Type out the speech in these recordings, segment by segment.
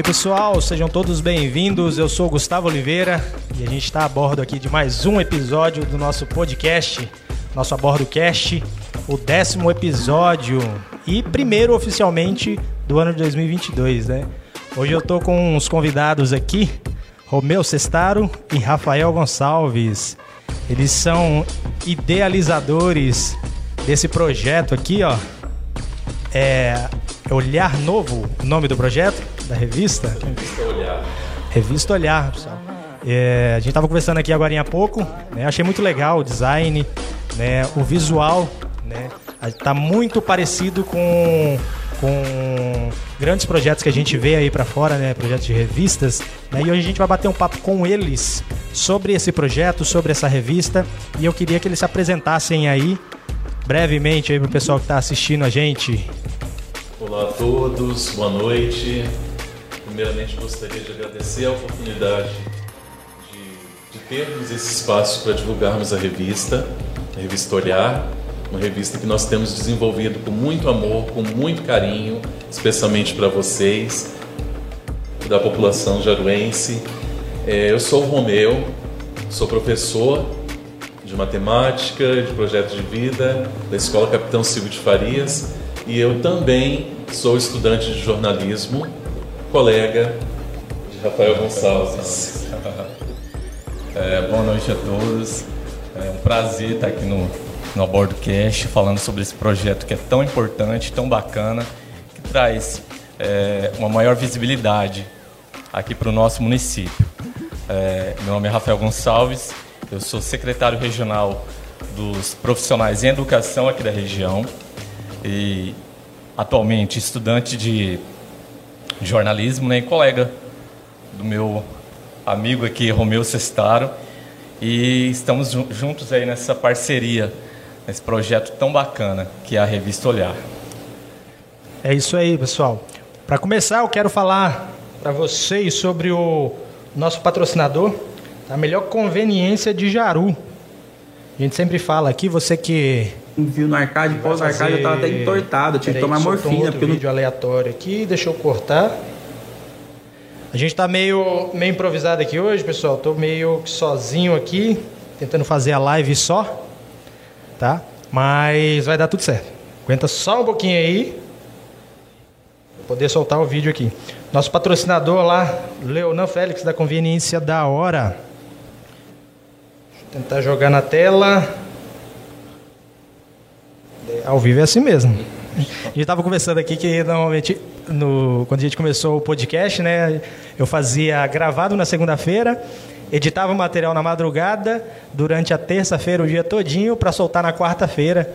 Aí pessoal, sejam todos bem-vindos. Eu sou Gustavo Oliveira e a gente está a bordo aqui de mais um episódio do nosso podcast, nosso Abordo Cast, o décimo episódio e primeiro oficialmente do ano de 2022, né? Hoje eu tô com uns convidados aqui, Romeu Sestaro e Rafael Gonçalves. Eles são idealizadores desse projeto aqui, ó. É Olhar Novo, o nome do projeto, da revista? Revista Olhar. Revista Olhar, pessoal. É, a gente estava conversando aqui agora há pouco, né? Achei muito legal o design, né? O visual, né? Tá muito parecido com com grandes projetos que a gente vê aí para fora, né, projetos de revistas, né, e hoje a gente vai bater um papo com eles sobre esse projeto, sobre essa revista, e eu queria que eles se apresentassem aí brevemente aí pro pessoal que está assistindo a gente. Olá a todos, boa noite. Primeiramente gostaria de agradecer a oportunidade de, de termos esse espaço para divulgarmos a revista, a revista Olhar, uma revista que nós temos desenvolvido com muito amor, com muito carinho, especialmente para vocês, da população jaruense. É, eu sou o Romeu, sou professor de matemática, de projeto de vida da Escola Capitão Silvio de Farias e eu também sou estudante de jornalismo, colega de Rafael Gonçalves. É, boa noite a todos. É um prazer estar aqui no no Abordcast, falando sobre esse projeto que é tão importante, tão bacana, que traz é, uma maior visibilidade aqui para o nosso município. É, meu nome é Rafael Gonçalves, eu sou secretário regional dos profissionais em educação aqui da região e atualmente estudante de jornalismo né, e colega do meu amigo aqui, Romeu Sestaro, e estamos juntos aí nessa parceria nesse projeto tão bacana que é a revista Olhar. É isso aí, pessoal. Para começar, eu quero falar para vocês sobre o nosso patrocinador, a melhor conveniência de Jaru. A gente sempre fala aqui, você que viu no arcade, pós arcade, eu tava até entortado, eu tive que tomar morfina. Um porque vídeo não... aleatório aqui, deixa eu cortar. A gente tá meio, meio improvisado aqui hoje, pessoal. Tô meio sozinho aqui, tentando fazer a live só tá? Mas vai dar tudo certo. Aguenta só um pouquinho aí. Vou poder soltar o vídeo aqui. Nosso patrocinador lá, Leonan Félix, da Conveniência da Hora. Vou tentar jogar na tela. Ao vivo é assim mesmo. A gente estava conversando aqui que normalmente no, quando a gente começou o podcast, né, eu fazia gravado na segunda-feira editava o material na madrugada, durante a terça-feira, o dia todinho, para soltar na quarta-feira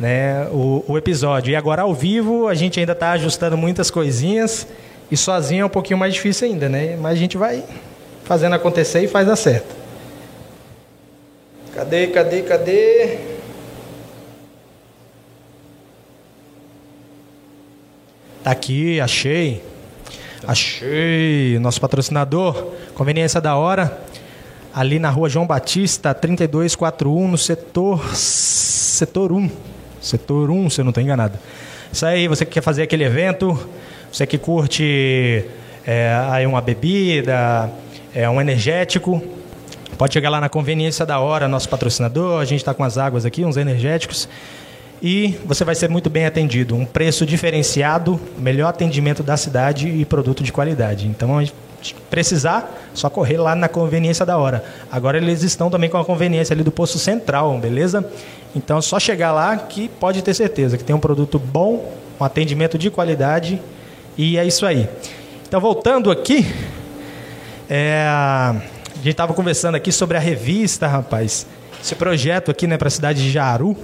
né, o, o, episódio. E agora ao vivo a gente ainda está ajustando muitas coisinhas e sozinho é um pouquinho mais difícil ainda, né? Mas a gente vai fazendo acontecer e faz dar certo. Cadê, cadê, cadê? Tá aqui, achei. Achei. Nosso patrocinador. Conveniência da hora ali na rua João Batista, 3241, no setor, setor 1. Setor 1, se eu não estou enganado. Isso aí, você que quer fazer aquele evento, você que curte é, aí uma bebida, é, um energético, pode chegar lá na conveniência da hora, nosso patrocinador, a gente está com as águas aqui, uns energéticos, e você vai ser muito bem atendido. Um preço diferenciado, melhor atendimento da cidade e produto de qualidade. Então, precisar, só correr lá na conveniência da hora. Agora eles estão também com a conveniência ali do posto central, beleza? Então só chegar lá que pode ter certeza que tem um produto bom, um atendimento de qualidade e é isso aí. Então voltando aqui, é, a gente estava conversando aqui sobre a revista, rapaz. Esse projeto aqui, né, para a cidade de Jaru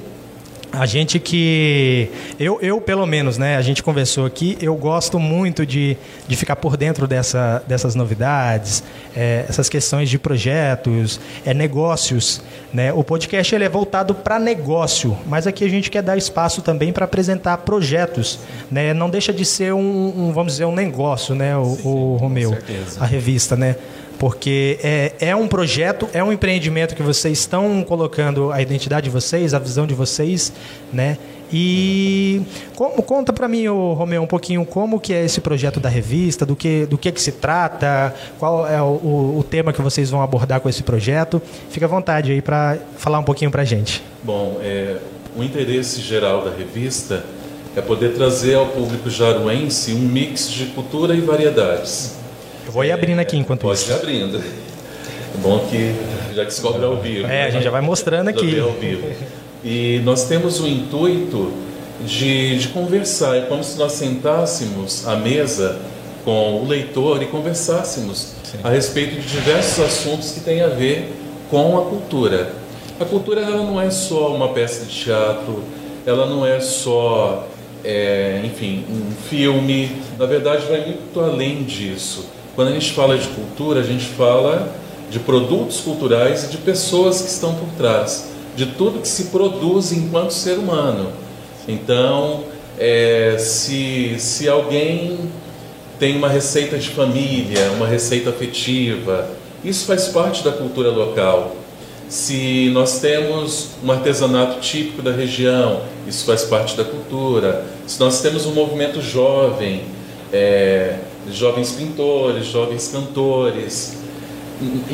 a gente que. Eu, eu, pelo menos, né? A gente conversou aqui, eu gosto muito de, de ficar por dentro dessa, dessas novidades, é, essas questões de projetos, é, negócios. Né? O podcast ele é voltado para negócio, mas aqui a gente quer dar espaço também para apresentar projetos. Né? Não deixa de ser um, um vamos dizer, um negócio, né, o, Sim, o Romeu? A revista, né? Porque é, é um projeto, é um empreendimento que vocês estão colocando a identidade de vocês, a visão de vocês, né? E como, conta para mim, Romeu, um pouquinho como que é esse projeto da revista, do que, do que, que se trata, qual é o, o, o tema que vocês vão abordar com esse projeto. Fica à vontade aí para falar um pouquinho para gente. Bom, é, o interesse geral da revista é poder trazer ao público jaruense um mix de cultura e variedades. Eu vou ir abrindo aqui enquanto Pode isso. ir abrindo. É bom que já descobre ao vivo. É, a gente já vai mostrando aqui. ao vivo. E nós temos o intuito de, de conversar. É como se nós sentássemos à mesa com o leitor e conversássemos a respeito de diversos assuntos que têm a ver com a cultura. A cultura ela não é só uma peça de teatro, ela não é só, é, enfim, um filme. Na verdade, vai muito além disso. Quando a gente fala de cultura, a gente fala de produtos culturais e de pessoas que estão por trás, de tudo que se produz enquanto ser humano. Então, é, se, se alguém tem uma receita de família, uma receita afetiva, isso faz parte da cultura local. Se nós temos um artesanato típico da região, isso faz parte da cultura. Se nós temos um movimento jovem, é, jovens pintores, jovens cantores,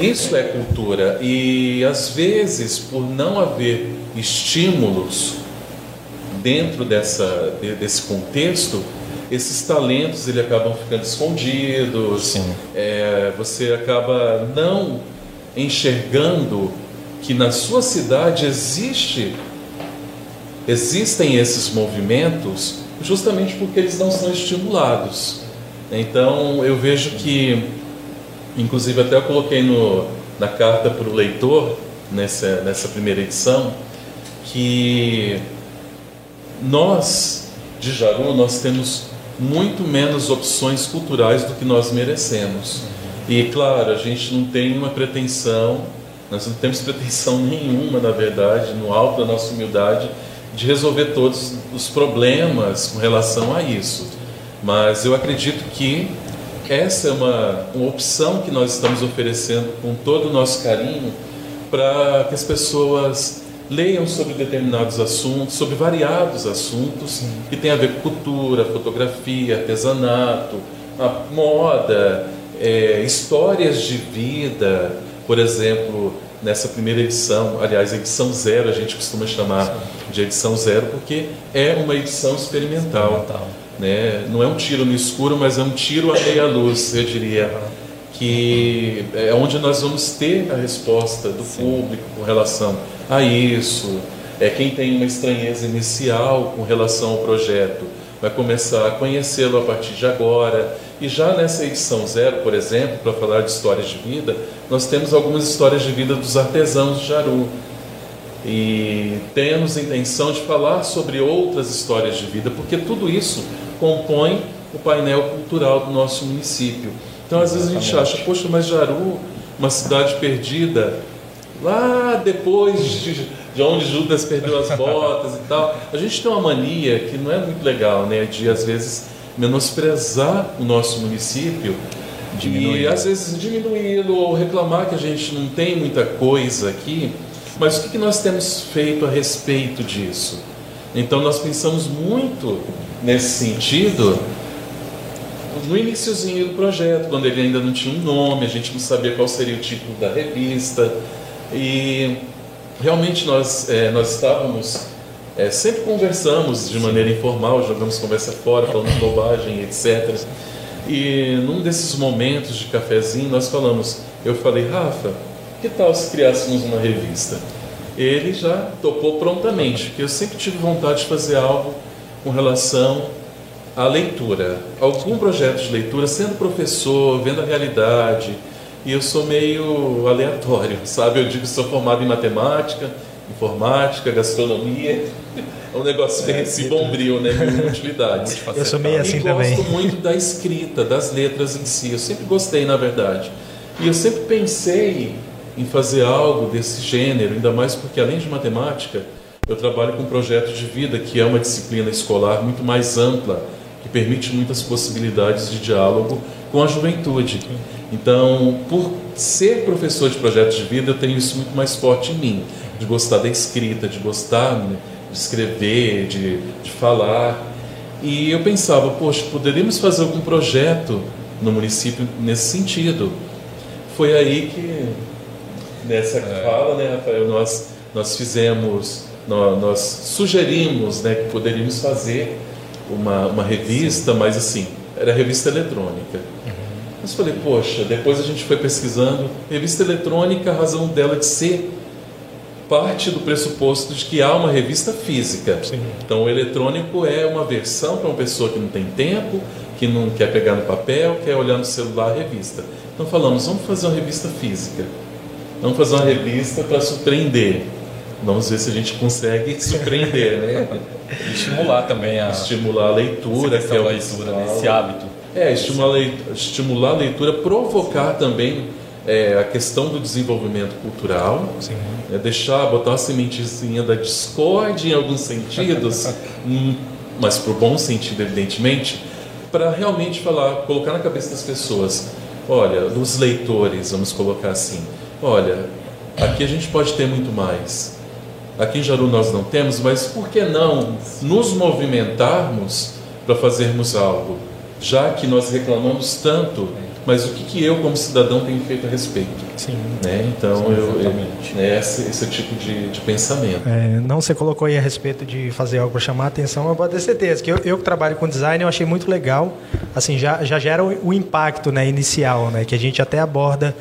isso é cultura. E às vezes, por não haver estímulos dentro dessa, de- desse contexto, esses talentos ele acabam ficando escondidos. É, você acaba não enxergando que na sua cidade existe existem esses movimentos justamente porque eles não são estimulados. Então eu vejo que, inclusive até eu coloquei no, na carta para o leitor nessa, nessa primeira edição que nós de Jaru nós temos muito menos opções culturais do que nós merecemos. E claro, a gente não tem uma pretensão, nós não temos pretensão nenhuma, na verdade, no alto da nossa humildade, de resolver todos os problemas com relação a isso. Mas eu acredito que essa é uma, uma opção que nós estamos oferecendo com todo o nosso carinho para que as pessoas leiam sobre determinados assuntos, sobre variados assuntos que têm a ver com cultura, fotografia, artesanato, moda, é, histórias de vida. Por exemplo, nessa primeira edição, aliás, edição zero, a gente costuma chamar de edição zero porque é uma edição experimental. Experimental. Né? Não é um tiro no escuro, mas é um tiro à meia luz, eu diria que é onde nós vamos ter a resposta do público com relação a isso. É quem tem uma estranheza inicial com relação ao projeto vai começar a conhecê-lo a partir de agora. E já nessa edição zero, por exemplo, para falar de histórias de vida, nós temos algumas histórias de vida dos artesãos de Jaru. E temos intenção de falar sobre outras histórias de vida, porque tudo isso compõe o painel cultural do nosso município. Então, às vezes a gente acha, poxa, mas Jaru, uma cidade perdida, lá depois de, de onde Judas perdeu as botas e tal. A gente tem uma mania que não é muito legal, né? De às vezes menosprezar o nosso município e Diminuí-lo. às vezes diminuí-lo ou reclamar que a gente não tem muita coisa aqui. Mas o que nós temos feito a respeito disso? Então nós pensamos muito nesse sentido no iniciozinho do projeto, quando ele ainda não tinha um nome, a gente não sabia qual seria o título da revista. E realmente nós, eh, nós estávamos, eh, sempre conversamos de maneira informal, jogamos conversa fora, falando bobagem, etc. E num desses momentos de cafezinho nós falamos, eu falei, Rafa, que tal se criássemos uma revista? Ele já topou prontamente, porque eu sempre tive vontade de fazer algo com relação à leitura. Algum projeto de leitura, sendo professor, vendo a realidade, e eu sou meio aleatório, sabe? Eu digo que sou formado em matemática, informática, gastronomia. É um negócio bem assim, bombril, né? Mil utilidades. Eu sou meio assim e também. gosto muito da escrita, das letras em si. Eu sempre gostei, na verdade. E eu sempre pensei em fazer algo desse gênero, ainda mais porque, além de matemática, eu trabalho com um projeto de vida, que é uma disciplina escolar muito mais ampla, que permite muitas possibilidades de diálogo com a juventude. Então, por ser professor de projetos de vida, eu tenho isso muito mais forte em mim, de gostar da escrita, de gostar né, escrever, de, de falar. E eu pensava, poxa, poderíamos fazer algum projeto no município nesse sentido. Foi aí que, nessa é. fala, né, Rafael, nós, nós fizemos, nós, nós sugerimos né, que poderíamos fazer uma, uma revista, mas assim, era revista eletrônica. Uhum. Mas falei, poxa, depois a gente foi pesquisando, revista eletrônica, a razão dela de ser parte do pressuposto de que há uma revista física. Sim. Então, o eletrônico é uma versão para uma pessoa que não tem tempo, que não quer pegar no papel, quer olhar no celular a revista. Então, falamos, vamos fazer uma revista física. Vamos fazer uma revista para surpreender. Vamos ver se a gente consegue surpreender, né? estimular também a estimular a leitura, que é o leitura, esse hábito. É, estimular a leitura, estimular a leitura provocar também é, a questão do desenvolvimento cultural, é, deixar, botar uma sementezinha da discórdia em alguns sentidos, hum, mas para o bom sentido, evidentemente, para realmente falar, colocar na cabeça das pessoas, olha, dos leitores, vamos colocar assim, olha, aqui a gente pode ter muito mais. Aqui em Jaru nós não temos, mas por que não nos movimentarmos para fazermos algo? Já que nós reclamamos tanto mas o que, que eu, como cidadão, tenho feito a respeito? Sim. Né? Então, Sim, eu, eu né, esse, esse tipo de, de pensamento. É, não, você colocou aí a respeito de fazer algo para chamar a atenção, eu pode ter certeza que eu, eu que trabalho com design, eu achei muito legal, assim, já, já gera o, o impacto né, inicial, né, que a gente até aborda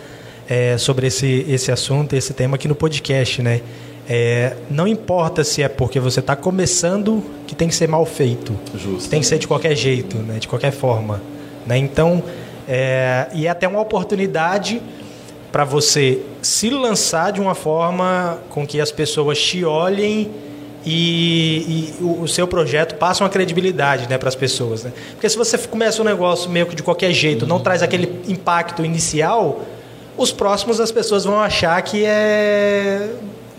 é, sobre esse, esse assunto, esse tema aqui no podcast, né? É, não importa se é porque você está começando que tem que ser mal feito, que tem que ser de qualquer jeito, né, de qualquer forma. Né? Então, é, e é até uma oportunidade para você se lançar de uma forma com que as pessoas te olhem e, e o, o, seu projeto passe uma credibilidade né, para as pessoas. Né? Porque se você começa um negócio meio que de qualquer jeito, não traz aquele impacto inicial, os próximos as pessoas vão achar que é.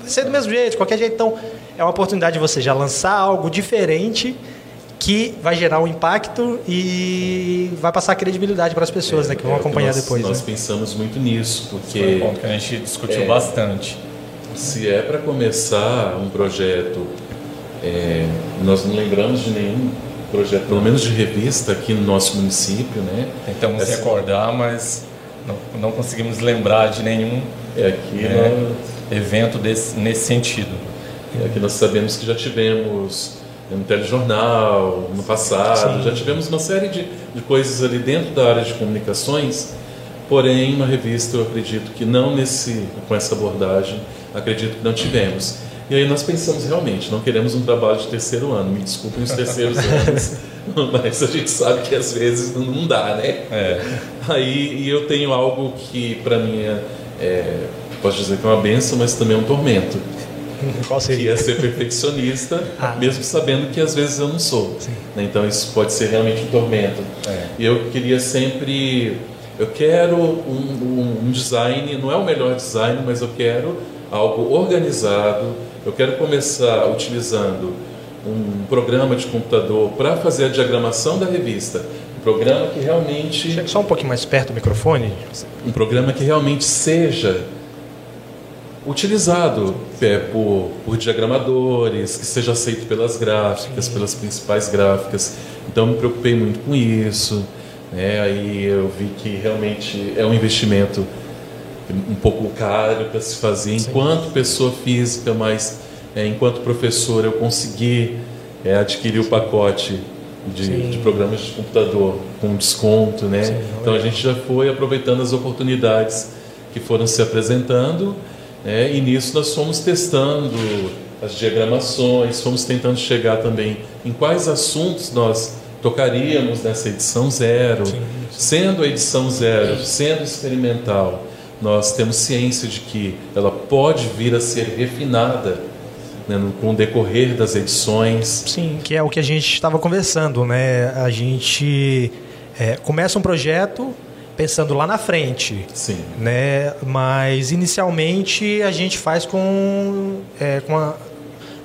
Ser do mesmo jeito, de qualquer jeito. Então, é uma oportunidade de você já lançar algo diferente que vai gerar um impacto e vai passar credibilidade para as pessoas é, né, que vão é, acompanhar nós, depois. Nós né? pensamos muito nisso, porque. Um que a gente discutiu é, bastante. Se é para começar um projeto, é, nós não lembramos de nenhum projeto, pelo menos de revista aqui no nosso município, né? Tentamos Essa... recordar, mas não, não, conseguimos lembrar de nenhum é, aqui é, nós... evento desse, nesse sentido. É, aqui nós sabemos que já tivemos no telejornal, no passado, Sim. já tivemos uma série de, de coisas ali dentro da área de comunicações, porém, uma revista eu acredito que não nesse, com essa abordagem, acredito que não tivemos. E aí nós pensamos realmente, não queremos um trabalho de terceiro ano, me desculpem os terceiros anos, mas a gente sabe que às vezes não dá, né? É. Aí e eu tenho algo que para mim é, é, posso dizer que é uma benção, mas também é um tormento Qual seria? Que é ser perfeccionista, ah. mesmo sabendo que às vezes eu não sou. Né? Então isso pode ser realmente um tormento. É. E eu queria sempre. Eu quero um, um, um design, não é o melhor design, mas eu quero algo organizado. Eu quero começar utilizando um programa de computador para fazer a diagramação da revista. Um programa que realmente. Chega só um pouquinho mais perto do microfone. Um programa que realmente seja utilizado é, por, por, diagramadores, que seja aceito pelas gráficas, Sim. pelas principais gráficas. Então me preocupei muito com isso. Né? Aí eu vi que realmente é um investimento um pouco caro para se fazer Sim. enquanto pessoa física, mas é, enquanto professor eu consegui é, adquirir o pacote de, de, programas de computador com desconto, né? Sim, então a gente já foi aproveitando as oportunidades que foram se apresentando é, e nisso nós fomos testando as diagramações, fomos tentando chegar também em quais assuntos nós tocaríamos nessa edição zero. Sim, sim. Sendo a edição zero, sendo experimental, nós temos ciência de que ela pode vir a ser refinada né, com o decorrer das edições. Sim, que é o que a gente estava conversando, né? A gente é, começa um projeto pensando lá na frente. Sim. Né? Mas inicialmente a gente faz com, é, com a,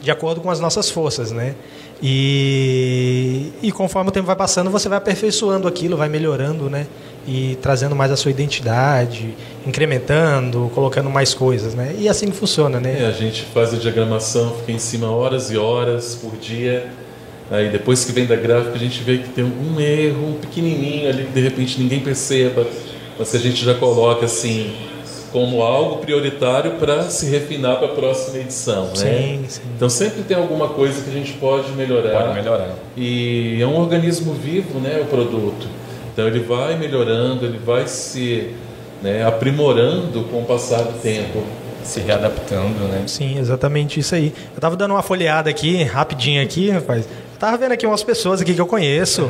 de acordo com as nossas forças, né? E, e conforme o tempo vai passando, você vai aperfeiçoando aquilo, vai melhorando, né? e trazendo mais a sua identidade, incrementando, colocando mais coisas, né? E assim funciona, né? É, a gente faz a diagramação, fica em cima horas e horas por dia. Aí depois que vem da gráfica a gente vê que tem algum erro, pequenininho ali que de repente ninguém perceba, mas a gente já coloca assim como algo prioritário para se refinar para a próxima edição, né? Sim, sim. Então sempre tem alguma coisa que a gente pode melhorar. Pode melhorar. E é um organismo vivo, né, o produto. Então ele vai melhorando, ele vai se né, aprimorando com o passar do tempo. Se readaptando, né? Sim, exatamente isso aí. Eu tava dando uma folheada aqui, rapidinho aqui, rapaz. Tava vendo aqui umas pessoas aqui que eu conheço.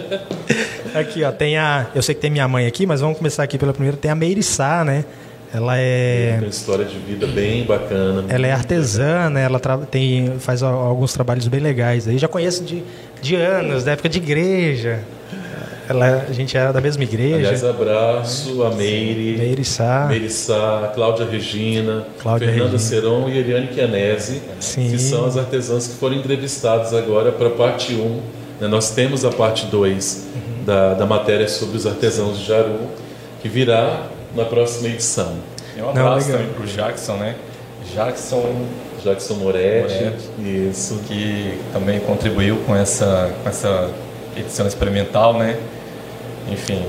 aqui, ó, tem a. Eu sei que tem minha mãe aqui, mas vamos começar aqui pela primeira. Tem a Meirissá, né? Ela é. Tem uma história de vida bem bacana. Ela é artesã, né? Ela tra- tem, faz alguns trabalhos bem legais aí. Já conheço de, de anos, da época de igreja. Ela, a gente era da mesma igreja. Aliás, abraço a Meire, Meirissá. Meirissá, Cláudia Regina, Cláudia Fernanda Regina. Seron e Eliane Chianese, Sim. que são as artesãs que foram entrevistadas agora para a parte 1. né? Nós temos a parte 2 Uhum. da, da matéria sobre os artesãos de Jaru, que virá na próxima edição. E um Não, abraço legal. também pro Jackson, né? Jackson, Jackson Moretti, Moretti. isso. que também contribuiu com essa, com essa edição experimental, né? Enfim,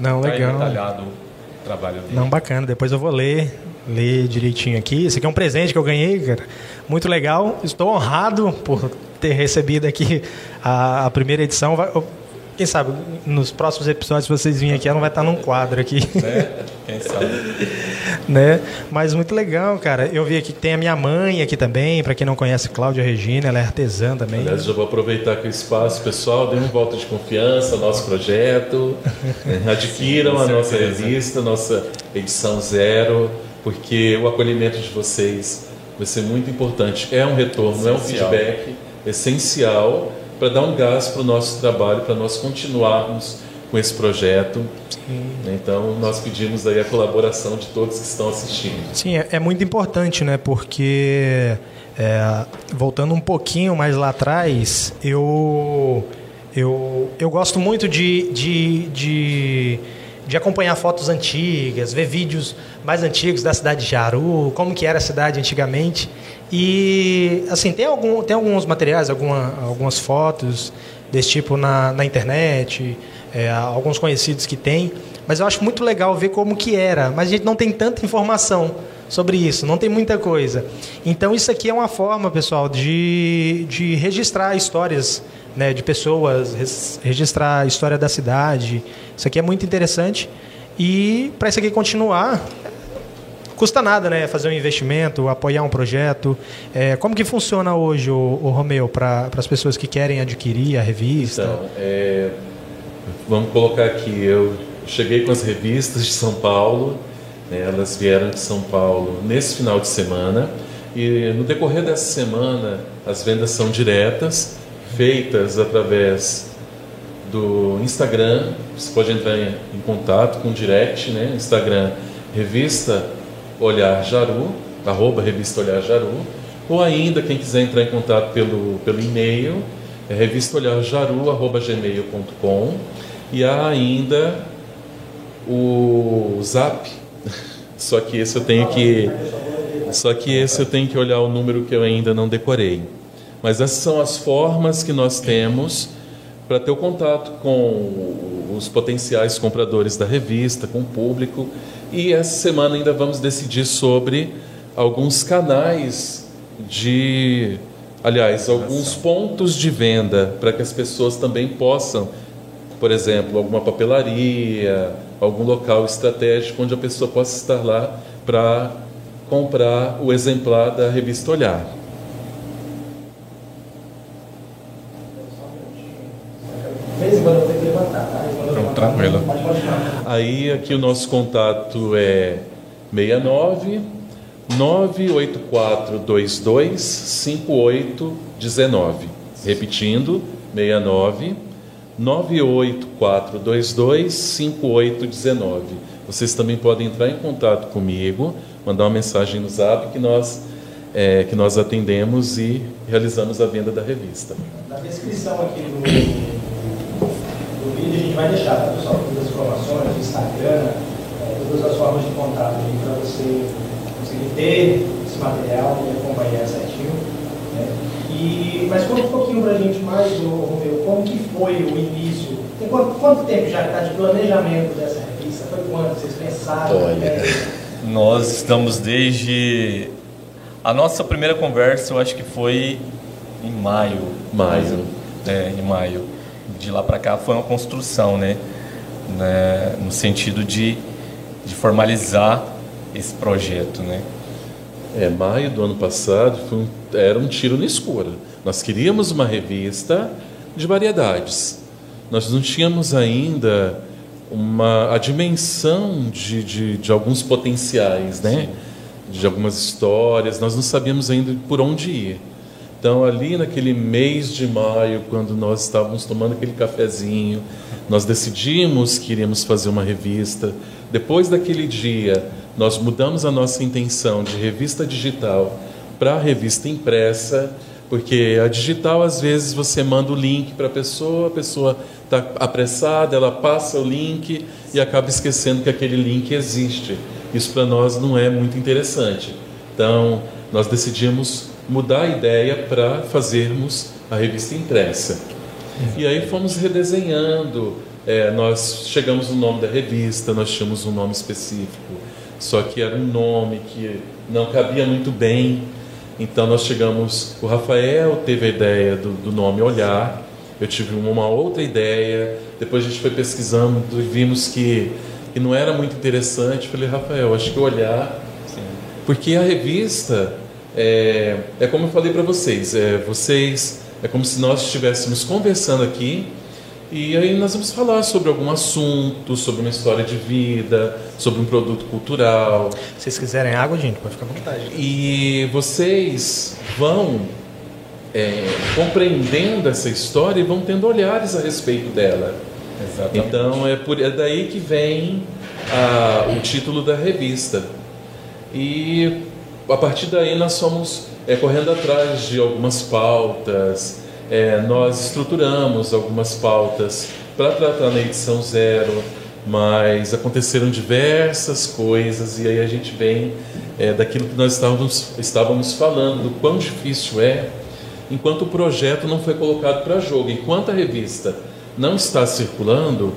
Não, tá legal. detalhado o trabalho dele. Não, bacana. Depois eu vou ler, ler direitinho aqui. Esse aqui é um presente que eu ganhei, cara. Muito legal. Estou honrado por ter recebido aqui a, a primeira edição. Vai- quem sabe, nos próximos episódios, vocês virem aqui, ela vai estar num quadro aqui, Né? Quem sabe? né? Mas muito legal, cara. Eu vi aqui que tem a minha mãe aqui também. Para quem não conhece, Cláudia Regina, ela é artesã também. Aliás, já vou aproveitar aqui o espaço, pessoal, dê um voto de confiança ao nosso projeto, né? adquiram Com a nossa revista, nossa edição zero, porque o acolhimento de vocês vai ser muito importante. É um retorno, é um Essencial. feedback essencial para dar um gás para o nosso trabalho, para nós continuarmos com esse projeto. Né? Então, nós pedimos aí a colaboração de todos que estão assistindo. Sim, é, é muito importante, né? Porque é, voltando um pouquinho mais lá atrás, eu eu, eu gosto muito de, de, de, de acompanhar fotos antigas, ver vídeos mais antigos da cidade de Jaru, como que era a cidade antigamente. E assim tem algum tem alguns materiais, alguma, algumas fotos desse tipo na, na internet, é, alguns conhecidos que tem, mas eu acho muito legal ver como que era, mas a gente não tem tanta informação sobre isso, não tem muita coisa. Então isso aqui é uma forma, pessoal, de, de registrar histórias né, de pessoas, res- registrar a história da cidade. Isso aqui é muito interessante. E para isso aqui continuar, custa nada, né? Fazer um investimento, apoiar um projeto. É, como que funciona hoje, o, o Romeu, para as pessoas que querem adquirir a revista? Então, é, vamos colocar aqui, eu cheguei com as revistas de São Paulo, né, elas vieram de São Paulo nesse final de semana, e no decorrer dessa semana as vendas são diretas, feitas através do Instagram, você pode entrar em, em contato com o direct, né, Instagram, revista Olhar Jaru, arroba revista Olhar Jaru, ou ainda quem quiser entrar em contato pelo, pelo e-mail, é revistaolharjaru.gmail.com e há ainda o Zap, só que esse eu tenho que só que esse eu tenho que olhar o número que eu ainda não decorei. Mas essas são as formas que nós temos para ter o contato com os potenciais compradores da revista, com o público. E essa semana ainda vamos decidir sobre alguns canais de, aliás, alguns pontos de venda para que as pessoas também possam, por exemplo, alguma papelaria, algum local estratégico onde a pessoa possa estar lá para comprar o exemplar da revista Olhar. Pronto, tranquilo. Aí aqui o nosso contato é 69 98422 5819. Repetindo, 69 98422 5819. Vocês também podem entrar em contato comigo, mandar uma mensagem no Zap que nós é, que nós atendemos e realizamos a venda da revista. Na descrição aqui do, do vídeo a gente vai deixar, tá, pessoal? Todas as Instagram, é, todas as formas de contato para você conseguir ter esse material e acompanhar certinho. Né? E, mas conta um pouquinho para a gente mais, Romeu, como que foi o início? Tem quanto, quanto tempo já está de planejamento dessa revista? Foi quando vocês pensaram? Olha, né? nós estamos desde... A nossa primeira conversa, eu acho que foi em maio. Maio. É, em maio. De lá para cá foi uma construção, né? né? No sentido de, de formalizar esse projeto, né? É, maio do ano passado um, era um tiro no escuro. Nós queríamos uma revista de variedades. Nós não tínhamos ainda uma, a dimensão de, de, de alguns potenciais, né? de algumas histórias. Nós não sabíamos ainda por onde ir. Então, ali naquele mês de maio, quando nós estávamos tomando aquele cafezinho, nós decidimos que iríamos fazer uma revista. Depois daquele dia, nós mudamos a nossa intenção de revista digital para revista impressa, porque a digital, às vezes, você manda o link para a pessoa, a pessoa está apressada, ela passa o link e acaba esquecendo que aquele link existe. Isso para nós não é muito interessante. Então, nós decidimos mudar a ideia para fazermos a revista impressa. E aí fomos redesenhando. É, nós chegamos no nome da revista, nós tínhamos um nome específico, só que era um nome que não cabia muito bem. Então nós chegamos. O Rafael teve a ideia do, do nome Olhar, eu tive uma outra ideia. Depois a gente foi pesquisando e vimos que, que não era muito interessante. Falei, Rafael, acho que Olhar. Sim. Porque a revista é, é como eu falei para vocês, é, vocês é como se nós estivéssemos conversando aqui e aí nós vamos falar sobre algum assunto, sobre uma história de vida, sobre um produto cultural. Se vocês quiserem água, gente, pode ficar à vontade. E vocês vão é, compreendendo essa história e vão tendo olhares a respeito dela. Exatamente. Então é, por, é daí que vem a, o título da revista. E a partir daí nós fomos é, correndo atrás de algumas pautas, é, nós estruturamos algumas pautas para tratar na edição zero, mas aconteceram diversas coisas e aí a gente vem é, daquilo que nós estávamos, estávamos falando, do quão difícil é, enquanto o projeto não foi colocado para jogo, enquanto a revista não está circulando,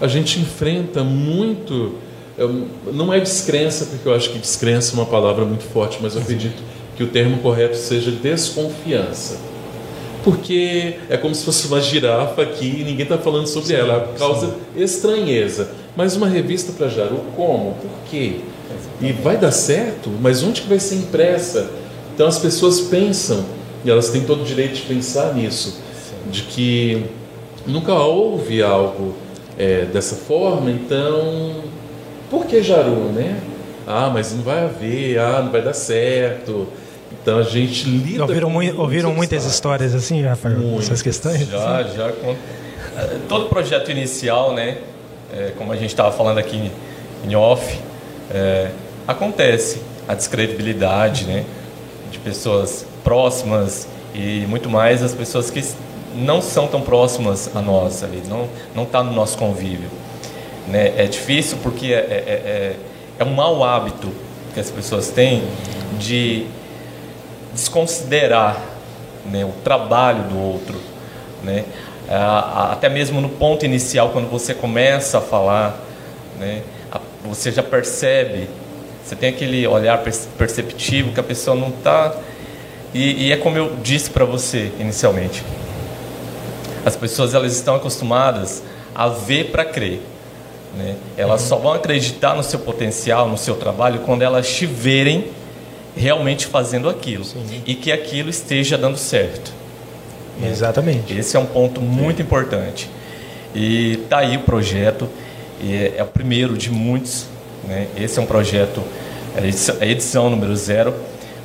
a gente enfrenta muito eu, não é descrença, porque eu acho que descrença é uma palavra muito forte, mas eu acredito que o termo correto seja desconfiança. Porque é como se fosse uma girafa aqui e ninguém está falando sobre sim, ela, causa sim. estranheza. Mas uma revista para Jaru, como? Por quê? E vai dar certo? Mas onde que vai ser impressa? Então as pessoas pensam, e elas têm todo o direito de pensar nisso, sim. de que nunca houve algo é, dessa forma, então por que Jaru, né? Ah, mas não vai haver, ah, não vai dar certo. Então a gente lida ouviram, com ouviram muitas histórias assim, Rafael, Muitas. essas questões? Já, já. Com... Todo projeto inicial, né? É, como a gente estava falando aqui em off, é, acontece a descredibilidade, né? De pessoas próximas e muito mais as pessoas que não são tão próximas a nós ali, não não está no nosso convívio. Né? É difícil porque é, é, é, é um mau hábito que as pessoas têm de desconsiderar né, o trabalho do outro. Né? Até mesmo no ponto inicial, quando você começa a falar, né, você já percebe, você tem aquele olhar perceptivo que a pessoa não está. E, e é como eu disse para você inicialmente: as pessoas elas estão acostumadas a ver para crer. Né? Elas só vão acreditar no seu potencial, no seu trabalho, quando elas estiverem realmente fazendo aquilo Sim. e que aquilo esteja dando certo. Exatamente. Esse é um ponto muito Sim. importante. E tá aí o projeto, é, é, o primeiro de muitos. Né? Esse é um projeto, é a edição, a edição número zero,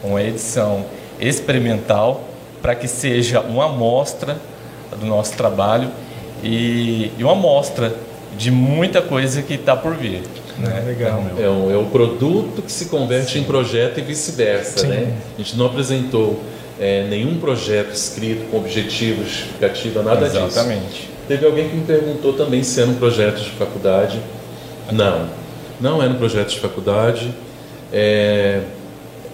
uma edição experimental para que seja uma amostra do nosso trabalho e, e uma amostra de muita coisa que está por vir. Né? Legal. É um, é um produto que se converte Sim. em projeto e vice-versa. Né? A gente não apresentou é, nenhum projeto escrito com objetivo, justificativa, nada Exatamente. disso. Exatamente. Teve alguém que me perguntou também se era um projeto de faculdade. Não, não é no projeto de faculdade. É,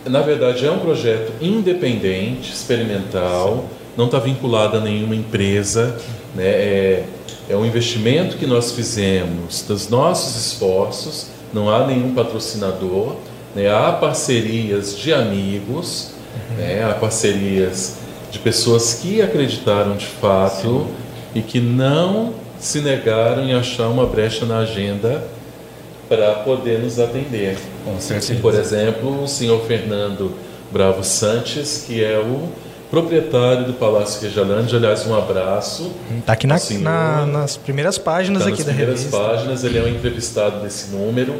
na verdade, é um projeto independente, experimental, não está vinculado a nenhuma empresa. Né? É, é um investimento que nós fizemos dos nossos esforços, não há nenhum patrocinador, né? há parcerias de amigos, uhum. né? há parcerias de pessoas que acreditaram de fato Sim. e que não se negaram em achar uma brecha na agenda para poder nos atender. Com certeza. Por exemplo, o senhor Fernando Bravo Santos, que é o proprietário do Palácio Rejalândia. Aliás, um abraço. Está aqui na, na, nas primeiras páginas tá aqui nas da primeiras páginas, ele é um entrevistado desse número.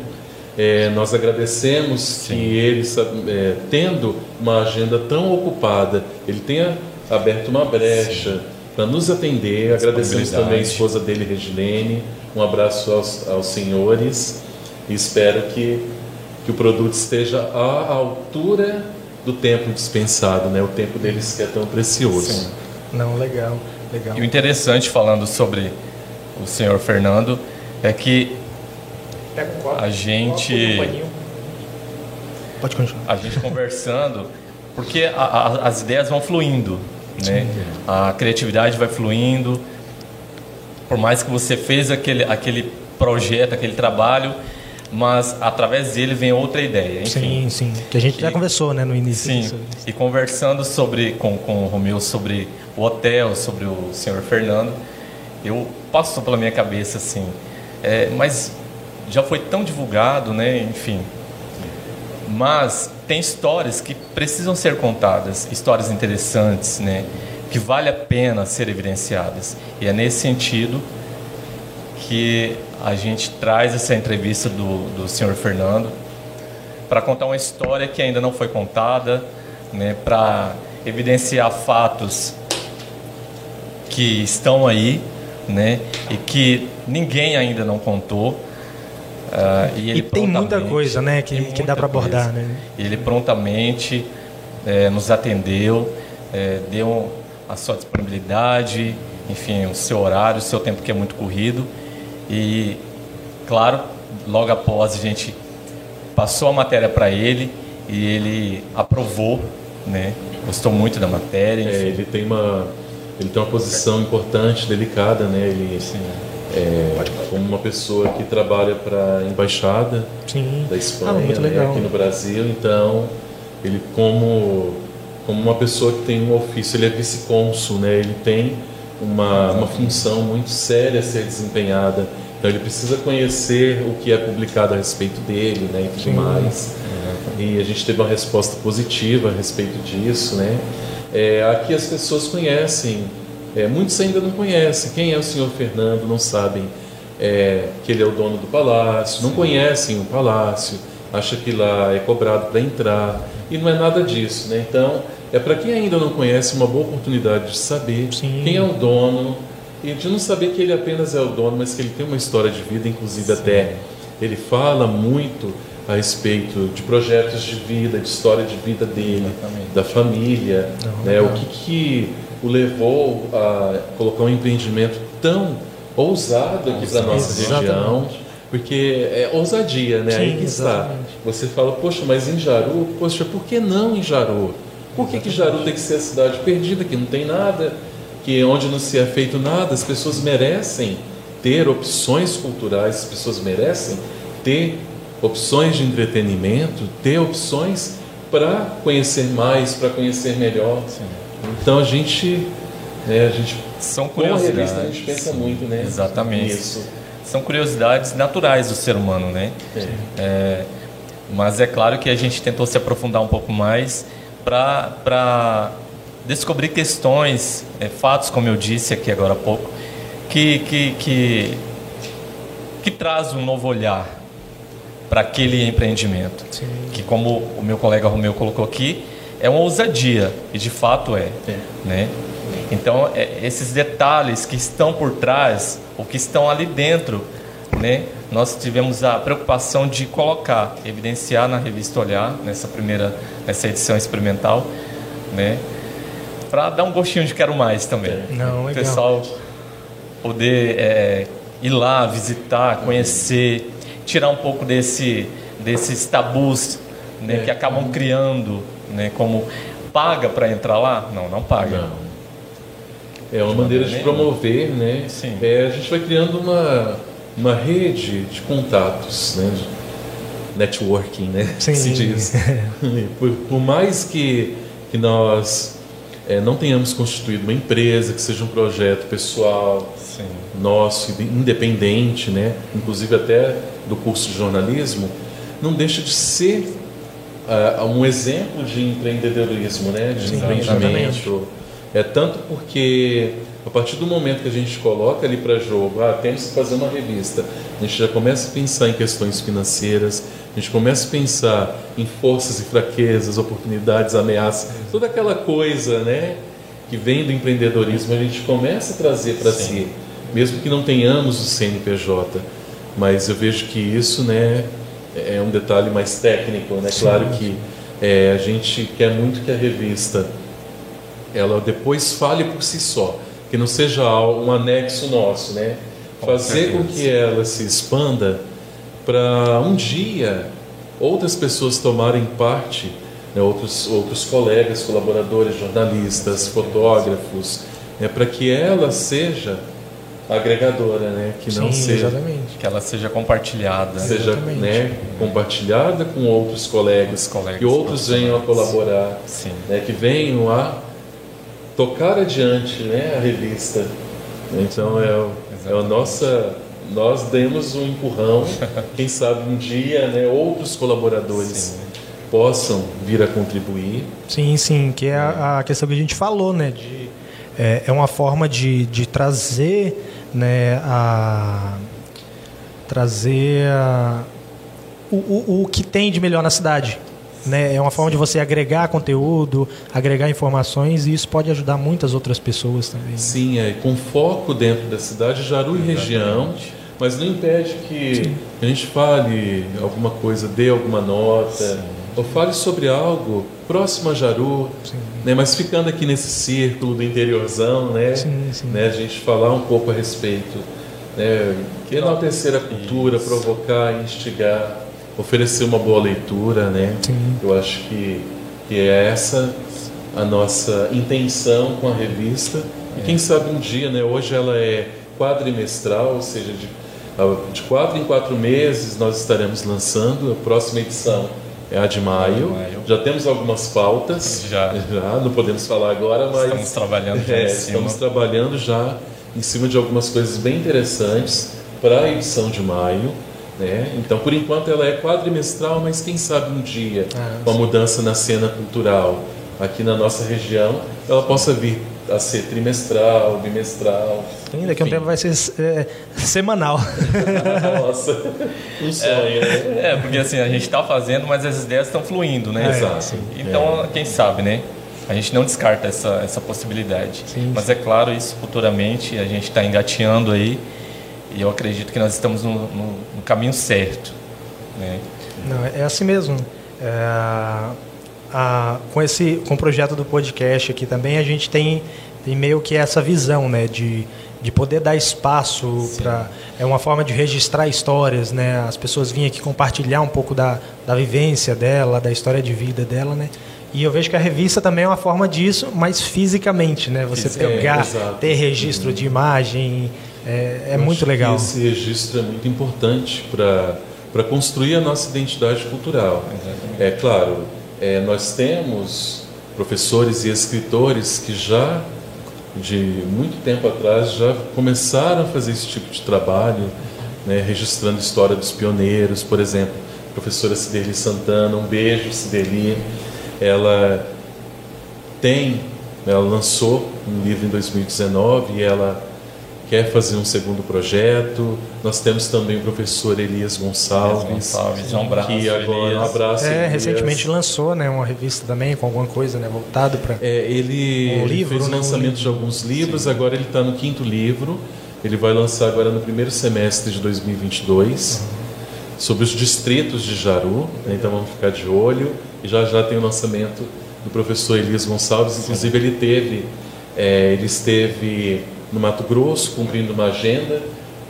É, nós agradecemos Sim. que ele, é, tendo uma agenda tão ocupada, ele tenha aberto uma brecha para nos atender. Agradecemos também a esposa dele, Regilene. Um abraço aos, aos senhores e espero que, que o produto esteja à altura do tempo dispensado, né? O tempo deles que é tão precioso. Sim. Não, legal, legal. E o interessante falando sobre o senhor Fernando é que a gente pode continuar. A gente conversando, porque a, a, as ideias vão fluindo, né? A criatividade vai fluindo. Por mais que você fez aquele aquele projeto, aquele trabalho, mas através dele vem outra ideia. Enfim, sim, sim. Que a gente já conversou né, no início. Sim, e conversando sobre, com, com o Romeu sobre o hotel, sobre o senhor Fernando, eu passou pela minha cabeça assim, é, mas já foi tão divulgado, né? Enfim. Mas tem histórias que precisam ser contadas, histórias interessantes, né? Que vale a pena ser evidenciadas. E é nesse sentido que a gente traz essa entrevista do, do senhor Fernando para contar uma história que ainda não foi contada, né, para evidenciar fatos que estão aí né, e que ninguém ainda não contou. Uh, e, e tem muita coisa né, que, que dá para abordar. Né? Ele prontamente é, nos atendeu, é, deu a sua disponibilidade, enfim, o seu horário, o seu tempo que é muito corrido e, claro, logo após a gente passou a matéria para ele e ele aprovou, né? Gostou muito da matéria. É, ele tem uma ele tem uma posição importante, delicada, né? Ele Sim. É, como uma pessoa que trabalha para a embaixada Sim. da Espanha ah, né? aqui no Brasil, então ele como como uma pessoa que tem um ofício, ele é vice-cônsul, né? Ele tem uma, uma função muito séria a ser desempenhada. Então ele precisa conhecer o que é publicado a respeito dele, né, e tudo Sim. mais. E a gente teve uma resposta positiva a respeito disso, né? É, aqui as pessoas conhecem, é, muitos ainda não conhecem quem é o senhor Fernando, não sabem é, que ele é o dono do palácio, não conhecem o palácio, acham que lá é cobrado para entrar e não é nada disso, né? Então é para quem ainda não conhece uma boa oportunidade de saber Sim. quem é o dono e de não saber que ele apenas é o dono, mas que ele tem uma história de vida, inclusive Sim. até ele fala muito a respeito de projetos de vida, de história de vida dele, Exatamente. da família, não, né? o que, que o levou a colocar um empreendimento tão ousado aqui para nossa região. Porque é ousadia, né? Sim, Aí que está. Você fala, poxa, mas em Jaru, poxa, por que não em Jaru? Por que, que Jaru tem que ser a cidade perdida, que não tem nada, que onde não se é feito nada, as pessoas merecem ter opções culturais, as pessoas merecem ter opções de entretenimento, ter opções para conhecer mais, para conhecer melhor. Sim. Então a gente, né, a gente são curiosidades. Revista, a gente pensa muito, né? Exatamente. Isso. São curiosidades naturais do ser humano, né? É. É, mas é claro que a gente tentou se aprofundar um pouco mais para descobrir questões, é, fatos, como eu disse aqui agora há pouco, que, que, que, que traz um novo olhar para aquele empreendimento. Sim. Que, como o meu colega Romeu colocou aqui, é uma ousadia, e de fato é. é. Né? Então, é, esses detalhes que estão por trás, ou que estão ali dentro, né? nós tivemos a preocupação de colocar, evidenciar na revista Olhar, nessa primeira, nessa edição experimental, né? Para dar um gostinho de quero mais também. Não, legal. O pessoal poder é, ir lá, visitar, conhecer. tirar um pouco desse, desses tabus né, É. que acabam criando, né, como paga para entrar lá? Não, não paga. Não. É uma maneira de maneira promover, né? Sim. É, a gente vai criando uma, uma rede de contatos, né? De networking, né? Sim. Se diz. por, por mais que, que nós é, não tenhamos constituído uma empresa, que seja um projeto pessoal, Sim. nosso, independente, né? inclusive até do curso de jornalismo, não deixa de ser ah, um exemplo de empreendedorismo, né? de Sim, empreendimento. É tanto porque a partir do momento que a gente coloca ali para jogo, ah, temos que fazer uma revista, a gente já começa a pensar em questões financeiras, a gente começa a pensar em forças e fraquezas, oportunidades, ameaças, toda aquela coisa, né, que vem do empreendedorismo, a gente começa a trazer para si, mesmo que não tenhamos o CNPJ. Mas eu vejo que isso, né, é um detalhe mais técnico, né? Claro que é, a gente quer muito que a revista ela depois fale por si só, que não seja um anexo nosso, né? Com Fazer com que ela se expanda para um dia outras pessoas tomarem parte, né? outros outros colegas, colaboradores, jornalistas, fotógrafos, né? para que ela seja agregadora, né? Que não Sim, seja exatamente. Que ela seja compartilhada. seja Exatamente. né, compartilhada com outros colegas, colegas que outros venham a colaborar, Sim. né, que venham a tocar adiante né, a revista. Então é, é a nossa nós demos um empurrão, quem sabe um dia né, outros colaboradores Sim. possam vir a contribuir. Sim, sim, que é a, a questão que a gente falou, né? De, é, é uma forma de, de trazer, né, a, trazer a, o, o, o que tem de melhor na cidade. Né? É uma forma de você agregar conteúdo, agregar informações e isso pode ajudar muitas outras pessoas também. né? Sim, é com foco dentro da cidade, Jaru e região, mas não impede que a gente fale alguma coisa, dê alguma nota, ou fale sobre algo próximo a Jaru, né, mas ficando aqui nesse círculo do interiorzão, né, Sim, sim. né, a gente falar um pouco a respeito, né, enaltecer a cultura, Isso. provocar, instigar, oferecer uma boa leitura, né, Sim. eu acho que, que é essa a nossa intenção com a revista. E quem sabe um dia, né? Hoje ela é quadrimestral, ou seja, de, a- de quatro em quatro meses nós estaremos lançando. A próxima edição é a de maio. maio. Já temos algumas pautas. Já. Já, não podemos falar agora, mas Estamos trabalhando já é, estamos trabalhando já em cima de algumas coisas bem interessantes para a edição de maio. Né? Então, por enquanto, ela é quadrimestral, mas quem sabe um dia, Ah, com a mudança na cena cultural aqui na nossa região, ela possa vir a ser trimestral, bimestral. Sim, daqui a um tempo vai ser é, semanal. Nossa, um sonho, né? É, porque assim, a gente está fazendo, mas as ideias estão fluindo, né? É, Exato. sim. Então, quem sabe, né? A gente não descarta essa, essa possibilidade. Sim, Mas é claro, isso futuramente a gente está engateando aí e eu acredito que nós estamos no, no- no caminho certo. Né? Não, é assim mesmo. É, a- com esse com o projeto do podcast aqui também a gente tem, tem meio que essa visão né de, de poder dar espaço para é uma forma de registrar histórias né as pessoas vinham aqui compartilhar um pouco da, da vivência dela da história de vida dela né e eu vejo que a revista também é uma forma disso mas fisicamente né você é, pegar exato. ter registro de imagem é, é muito legal. Esse registro é muito importante para construir a nossa identidade cultural. É claro, é, nós temos professores e escritores que já de muito tempo atrás já começaram a fazer esse tipo de trabalho, né, registrando a história dos pioneiros, por exemplo, a professora Cideli Santana, um beijo Cideli, ela tem, ela lançou um livro em 2019 e ela quer fazer um segundo projeto. Nós temos também o professor Elias Gonçalves, Gonçalves, um abraço, que agora um Elias. abraço. é Elias. recentemente lançou né uma revista também com alguma coisa né voltado para É, ele, Um ele livro, fez o né? Um lançamento de alguns livros, agora ele está no quinto livro. Ele vai lançar agora no primeiro semestre de 2022 sobre os distritos de Jaru. né? Então vamos ficar de olho. E já já tem o lançamento do professor Elias Gonçalves. Inclusive ele teve, é, ele esteve no Mato Grosso cumprindo uma agenda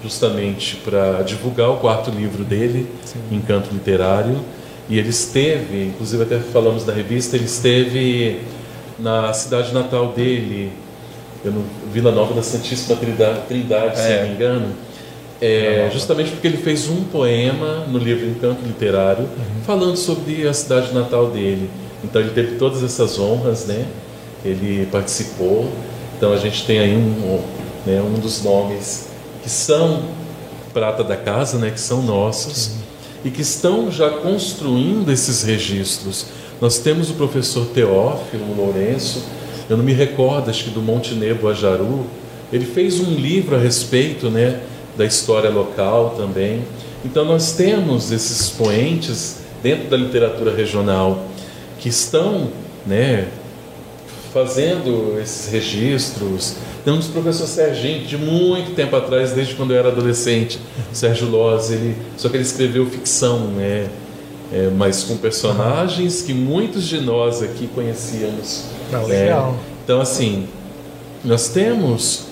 justamente para divulgar o quarto livro dele, Sim. Encanto Literário. E ele esteve, inclusive até falamos da revista, ele esteve na cidade natal dele, no, Vila Nova da Santíssima Trindade, Trindade é. se não me engano. É, justamente porque ele fez um poema no livro Encanto Literário, uhum. falando sobre a cidade natal dele. Então ele teve todas essas honras, né? Ele participou. Então a gente tem aí um, né, um dos nomes que são prata da casa, né? Que são nossos Sim. e que estão já construindo esses registros. Nós temos o professor Teófilo Lourenço, eu não me recordo, acho que do Monte Nebo a Jaru, ele fez um livro a respeito, né? da história local também. Então nós temos esses expoentes dentro da literatura regional que estão, né, fazendo esses registros. Temos o professor Serginho, de muito tempo atrás, desde quando eu era adolescente, Sérgio Loz, ele, só que ele escreveu ficção, né, é, mas com personagens que muitos de nós aqui conhecíamos. Não, né? Legal. Então, assim, nós temos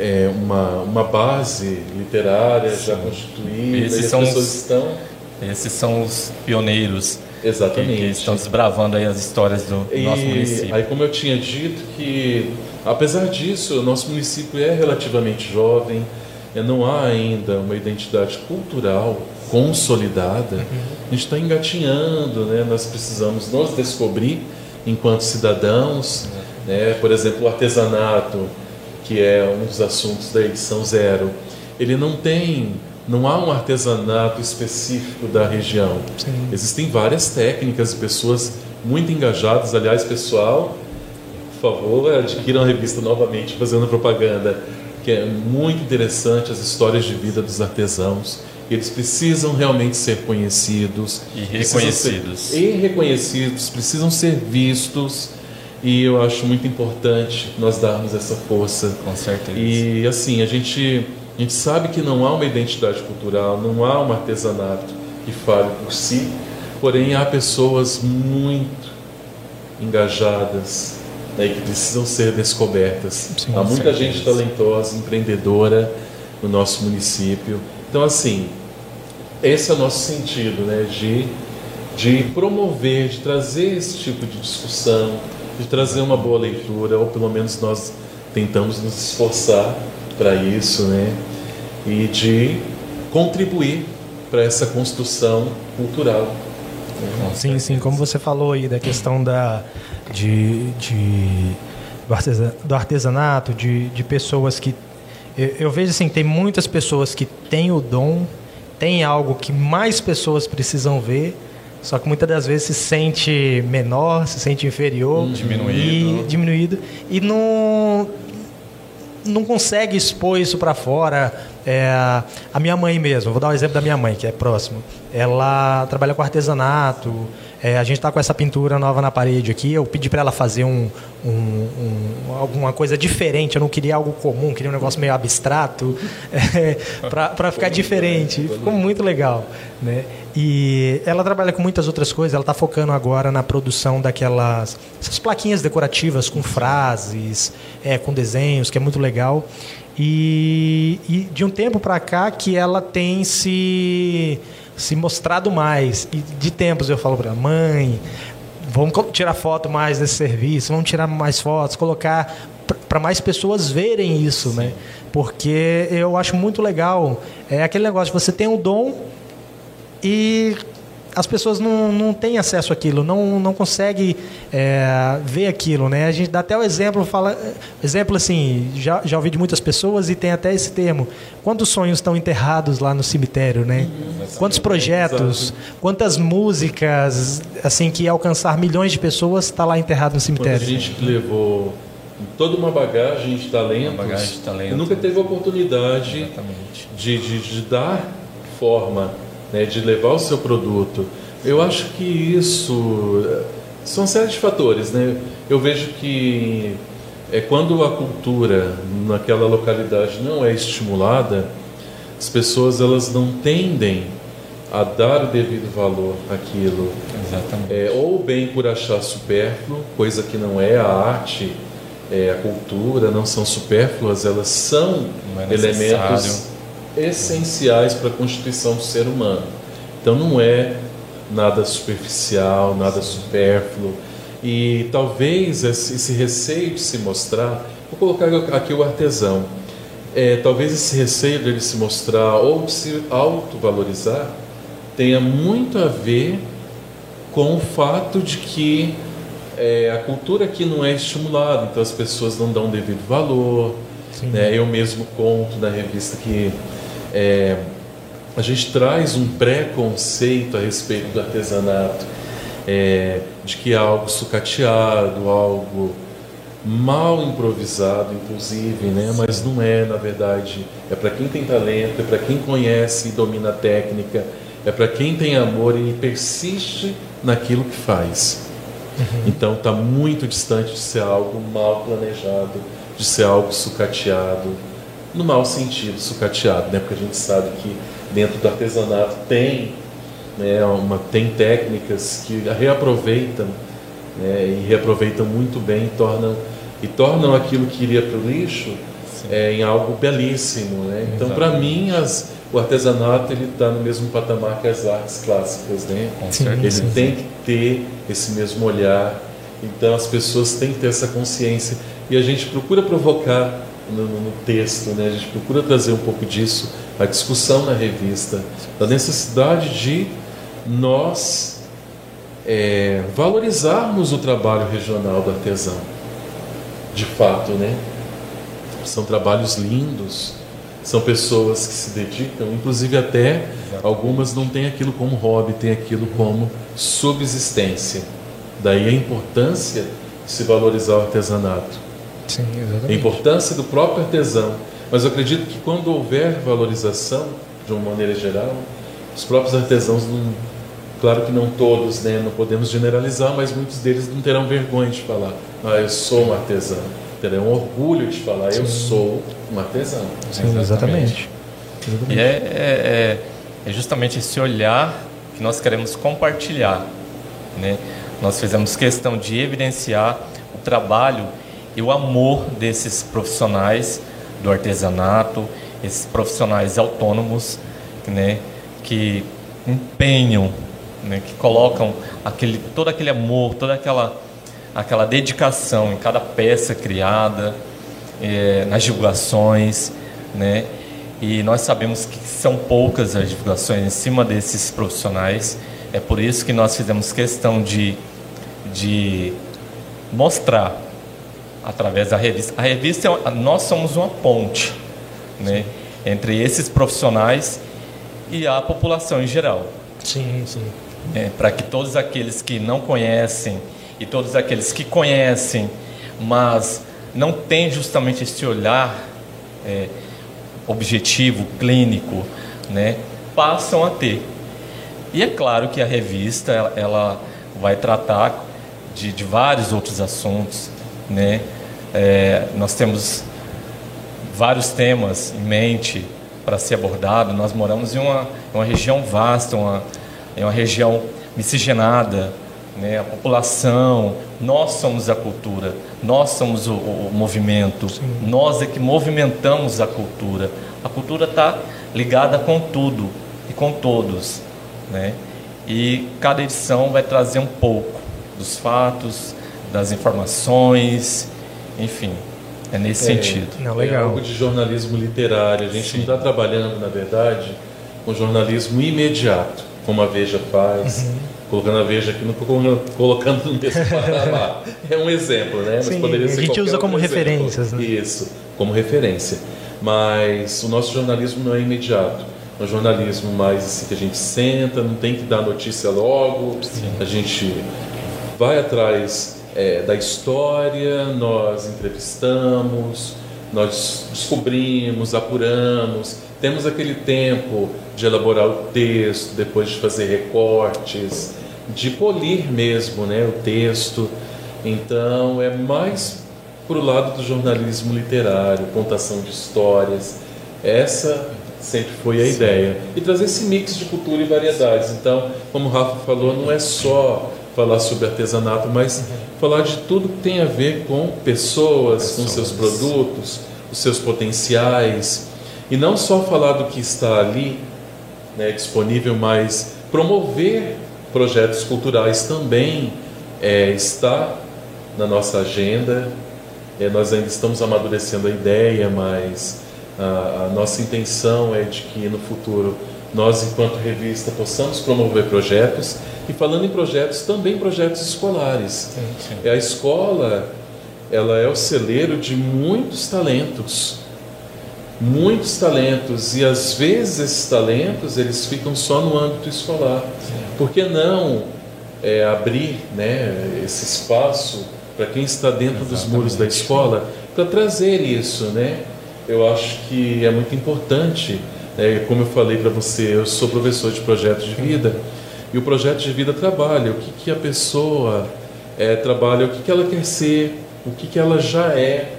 é, uma, uma base literária Sim. já constituída, esses são pessoas os, estão... Esses são os pioneiros Exatamente. Que, que, estão desbravando aí as histórias do, do nosso município. Aí, como eu tinha dito, que apesar disso, o nosso município é relativamente jovem, não há ainda uma identidade cultural consolidada. A gente está engatinhando, né? nós precisamos nos descobrir enquanto cidadãos. Né? Por exemplo, o artesanato que é um dos assuntos da edição zero, ele não tem, não há um artesanato específico da região. Sim. Existem várias técnicas e pessoas muito engajadas. Aliás, pessoal, por favor, adquiram a revista novamente, fazendo propaganda, que é muito interessante as histórias de vida dos artesãos. Eles precisam realmente ser conhecidos e reconhecidos. Ser, e reconhecidos, precisam ser vistos e eu acho muito importante nós darmos essa força. Com certeza. E assim, a gente, a gente sabe que não há uma identidade cultural, não há um artesanato que fale por si, porém há pessoas muito engajadas né, que precisam ser descobertas. Sim, há muita certeza. gente talentosa, empreendedora no nosso município. Então, assim, esse é o nosso sentido, né, de, de promover, de trazer esse tipo de discussão, de trazer uma boa leitura, ou pelo menos nós tentamos nos esforçar para isso, né? E de contribuir para essa construção cultural. Né? Sim, sim, como você falou aí da questão da, de, de do, artesanato, de, de pessoas que. Eu, eu vejo assim, tem muitas pessoas que têm o dom, tem algo que mais pessoas precisam ver, só que muitas das vezes se sente menor, se sente inferior. Diminuído. E, diminuído. E não, não consegue expor isso para fora. É, a minha mãe mesmo, vou dar um exemplo da minha mãe, que é próximo. Ela trabalha com artesanato, é, a gente está com essa pintura nova na parede aqui. Eu pedi para ela fazer um, um, um, alguma coisa diferente. Eu não queria algo comum, queria um negócio meio abstrato, é, para ficar diferente. Ficou muito legal. Né? E ela trabalha com muitas outras coisas. Ela está focando agora na produção daquelas essas plaquinhas decorativas com frases, é, com desenhos, que é muito legal. E, e de um tempo para cá que ela tem se se mostrado mais. E de tempos eu falo para mãe, vamos tirar foto mais desse serviço, vamos tirar mais fotos, colocar para mais pessoas verem isso, né? Porque eu acho muito legal. É aquele negócio, você tem o dom e as pessoas não, não têm acesso àquilo, não, não conseguem é, ver aquilo, né? A gente dá até o exemplo, fala, exemplo assim, já, já ouvi de muitas pessoas e tem até esse termo. Quantos sonhos estão enterrados lá no cemitério, né? Quantos projetos, quantas músicas, assim, que alcançar milhões de pessoas está lá enterrado no cemitério. Quanta gente que levou toda uma bagagem de talentos, bagagem de talento. e nunca teve a oportunidade de, de, de dar forma né, de levar o seu produto. Eu acho que isso são uma série de fatores, né? Eu vejo que é quando a cultura naquela localidade não é estimulada, as pessoas elas não tendem a dar o devido valor àquilo. Exatamente. É, ou bem por achar supérfluo, coisa que não é a arte, é, a cultura não são supérfluas, elas são é elementos essenciais para a constituição do ser humano. Então não é nada superficial, nada supérfluo. E talvez esse receio de se mostrar, vou colocar aqui o artesão, é, talvez esse receio dele se mostrar ou de se autovalorizar tenha muito a ver com o fato de que é, a cultura aqui não é estimulada, então as pessoas não dão devido valor. Né? Eu mesmo conto na revista que é, a gente traz um preconceito a respeito do artesanato, é, de que é algo sucateado, algo mal improvisado, inclusive, né? mas não é, na verdade. É para quem tem talento, é para quem conhece e domina a técnica, é para quem tem amor e persiste naquilo que faz. Uhum. Então está muito distante de ser algo mal planejado, de ser algo sucateado, no mau sentido, sucateado, né? porque a gente sabe que dentro do artesanato tem, né, uma, tem técnicas que reaproveitam né, e reaproveitam muito bem e tornam e tornam aquilo que iria para o lixo é, em algo belíssimo. Né? Então, para mim, as, o artesanato ele está no mesmo patamar que as artes clássicas. Né? Sim, ele sim, tem sim. que ter esse mesmo olhar. Então, as pessoas têm que ter essa consciência. E a gente procura provocar no, no, texto, né? a gente procura trazer um pouco disso, a discussão na revista, da necessidade de nós é, valorizarmos o trabalho regional do artesão de fato, né? São trabalhos lindos, são pessoas que se dedicam, inclusive até algumas não têm aquilo como hobby, têm aquilo como subsistência. Daí a importância de se valorizar o artesanato. Sim, exatamente. A importância do próprio artesão. Mas eu acredito que quando houver valorização, de uma maneira geral, os próprios artesãos não, Claro que não todos, né? não podemos generalizar, mas muitos deles não terão vergonha de falar: ah, eu sou um artesão. Terão orgulho de falar: Sim. eu sou um artesão. Sim, exatamente. exatamente. E é, é, é, justamente esse olhar que nós queremos compartilhar. Né? Nós fizemos questão de evidenciar o trabalho e o amor desses profissionais do artesanato, esses profissionais autônomos, né, que empenham né, que colocam aquele, todo aquele amor, toda aquela, aquela dedicação em cada peça criada, é, nas divulgações, né? E nós sabemos que são poucas as divulgações em cima desses profissionais. É por isso que nós fizemos questão de, de mostrar através da revista. A revista, é nós somos uma ponte né, entre esses profissionais e a população em geral. Sim, sim é, para que todos aqueles que não conhecem e todos aqueles que conhecem, mas não têm justamente esse olhar é, objetivo, clínico, né, passam a ter. E é claro que a revista ela, ela vai tratar de, de, vários outros assuntos, né? É, nós temos vários temas em mente para ser abordado. Nós moramos em uma, uma região vasta, uma, é uma região miscigenada, né? a população, nós somos a cultura, nós somos o, o movimento, Sim. nós é que movimentamos a cultura. A cultura está ligada com tudo e com todos. Né? E cada edição vai trazer um pouco dos fatos, das informações, enfim, é nesse é, sentido. Não, legal. É algo de jornalismo literário. A gente Sim. não está trabalhando, na verdade, com jornalismo imediato como a Veja faz. Uhum. Colocando a Veja aqui, não colocando no mesmo patamar. é um exemplo, né? Mas Sim, poderia ser a gente usa como referências. Né? Isso, como referência. Mas o nosso jornalismo não é imediato. É um jornalismo mais assim, que a gente senta, não tem que dar notícia logo. Sim. A gente vai atrás é, da história, nós entrevistamos, nós descobrimos, apuramos, temos aquele tempo de elaborar o texto, depois de fazer recortes, de polir mesmo né, o texto. Então é mais para o lado do jornalismo literário, contação de histórias. Essa sempre foi a Sim. ideia. E trazer esse mix de cultura e variedades. Então, como o Rafa falou, não é só falar sobre artesanato, mas falar de tudo que tem a ver com pessoas, pessoas, com seus produtos, os seus potenciais E não só falar do que está ali né, disponível, mas promover projetos culturais também é, está na nossa agenda. É, nós ainda estamos amadurecendo a ideia, mas a, a nossa intenção é de que no futuro nós, enquanto revista, possamos promover projetos e falando em projetos, também projetos escolares. Sim, sim. A escola, ela é o celeiro de muitos talentos, muitos talentos e às vezes esses talentos eles ficam só no âmbito escolar. Sim. Por que não é, abrir, né, esse espaço para quem está dentro Exatamente. dos muros da escola para trazer isso, né? Eu acho que é muito importante. Né? Como eu falei para você, eu sou professor de projetos de vida. E o projeto de vida trabalha o que, que a pessoa é, trabalha, o que, que ela quer ser, o que, que ela já é,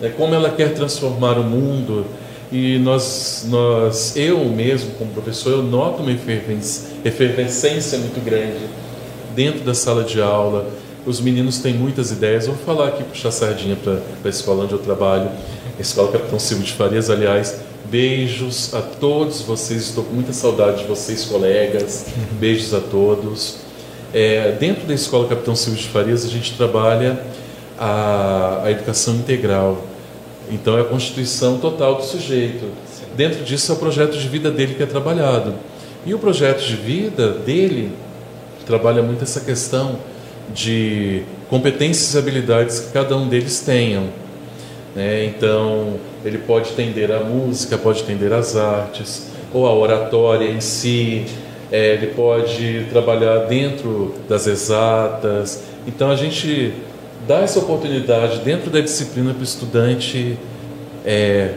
né, como ela quer transformar o mundo. E nós, nós, eu mesmo como professor, eu noto uma efervescência muito grande dentro da sala de aula. Os meninos têm muitas ideias. Vou falar aqui, puxar sardinha para a escola onde eu trabalho, a Escola Capitão Silvio de Farias, aliás, Beijos a todos vocês, estou com muita saudade de vocês, colegas. Beijos a todos. É, dentro da Escola Capitão Silvio de Farias, a gente trabalha a, a educação integral. Então, é a constituição total do sujeito. Dentro disso, é o projeto de vida dele que é trabalhado. E o projeto de vida dele trabalha muito essa questão de competências e habilidades que cada um deles tenham. Né? Então, ele pode tender à música, pode tender às artes, ou à oratória em si, é, ele pode trabalhar dentro das exatas. Então, a gente dá essa oportunidade dentro da disciplina para o estudante é,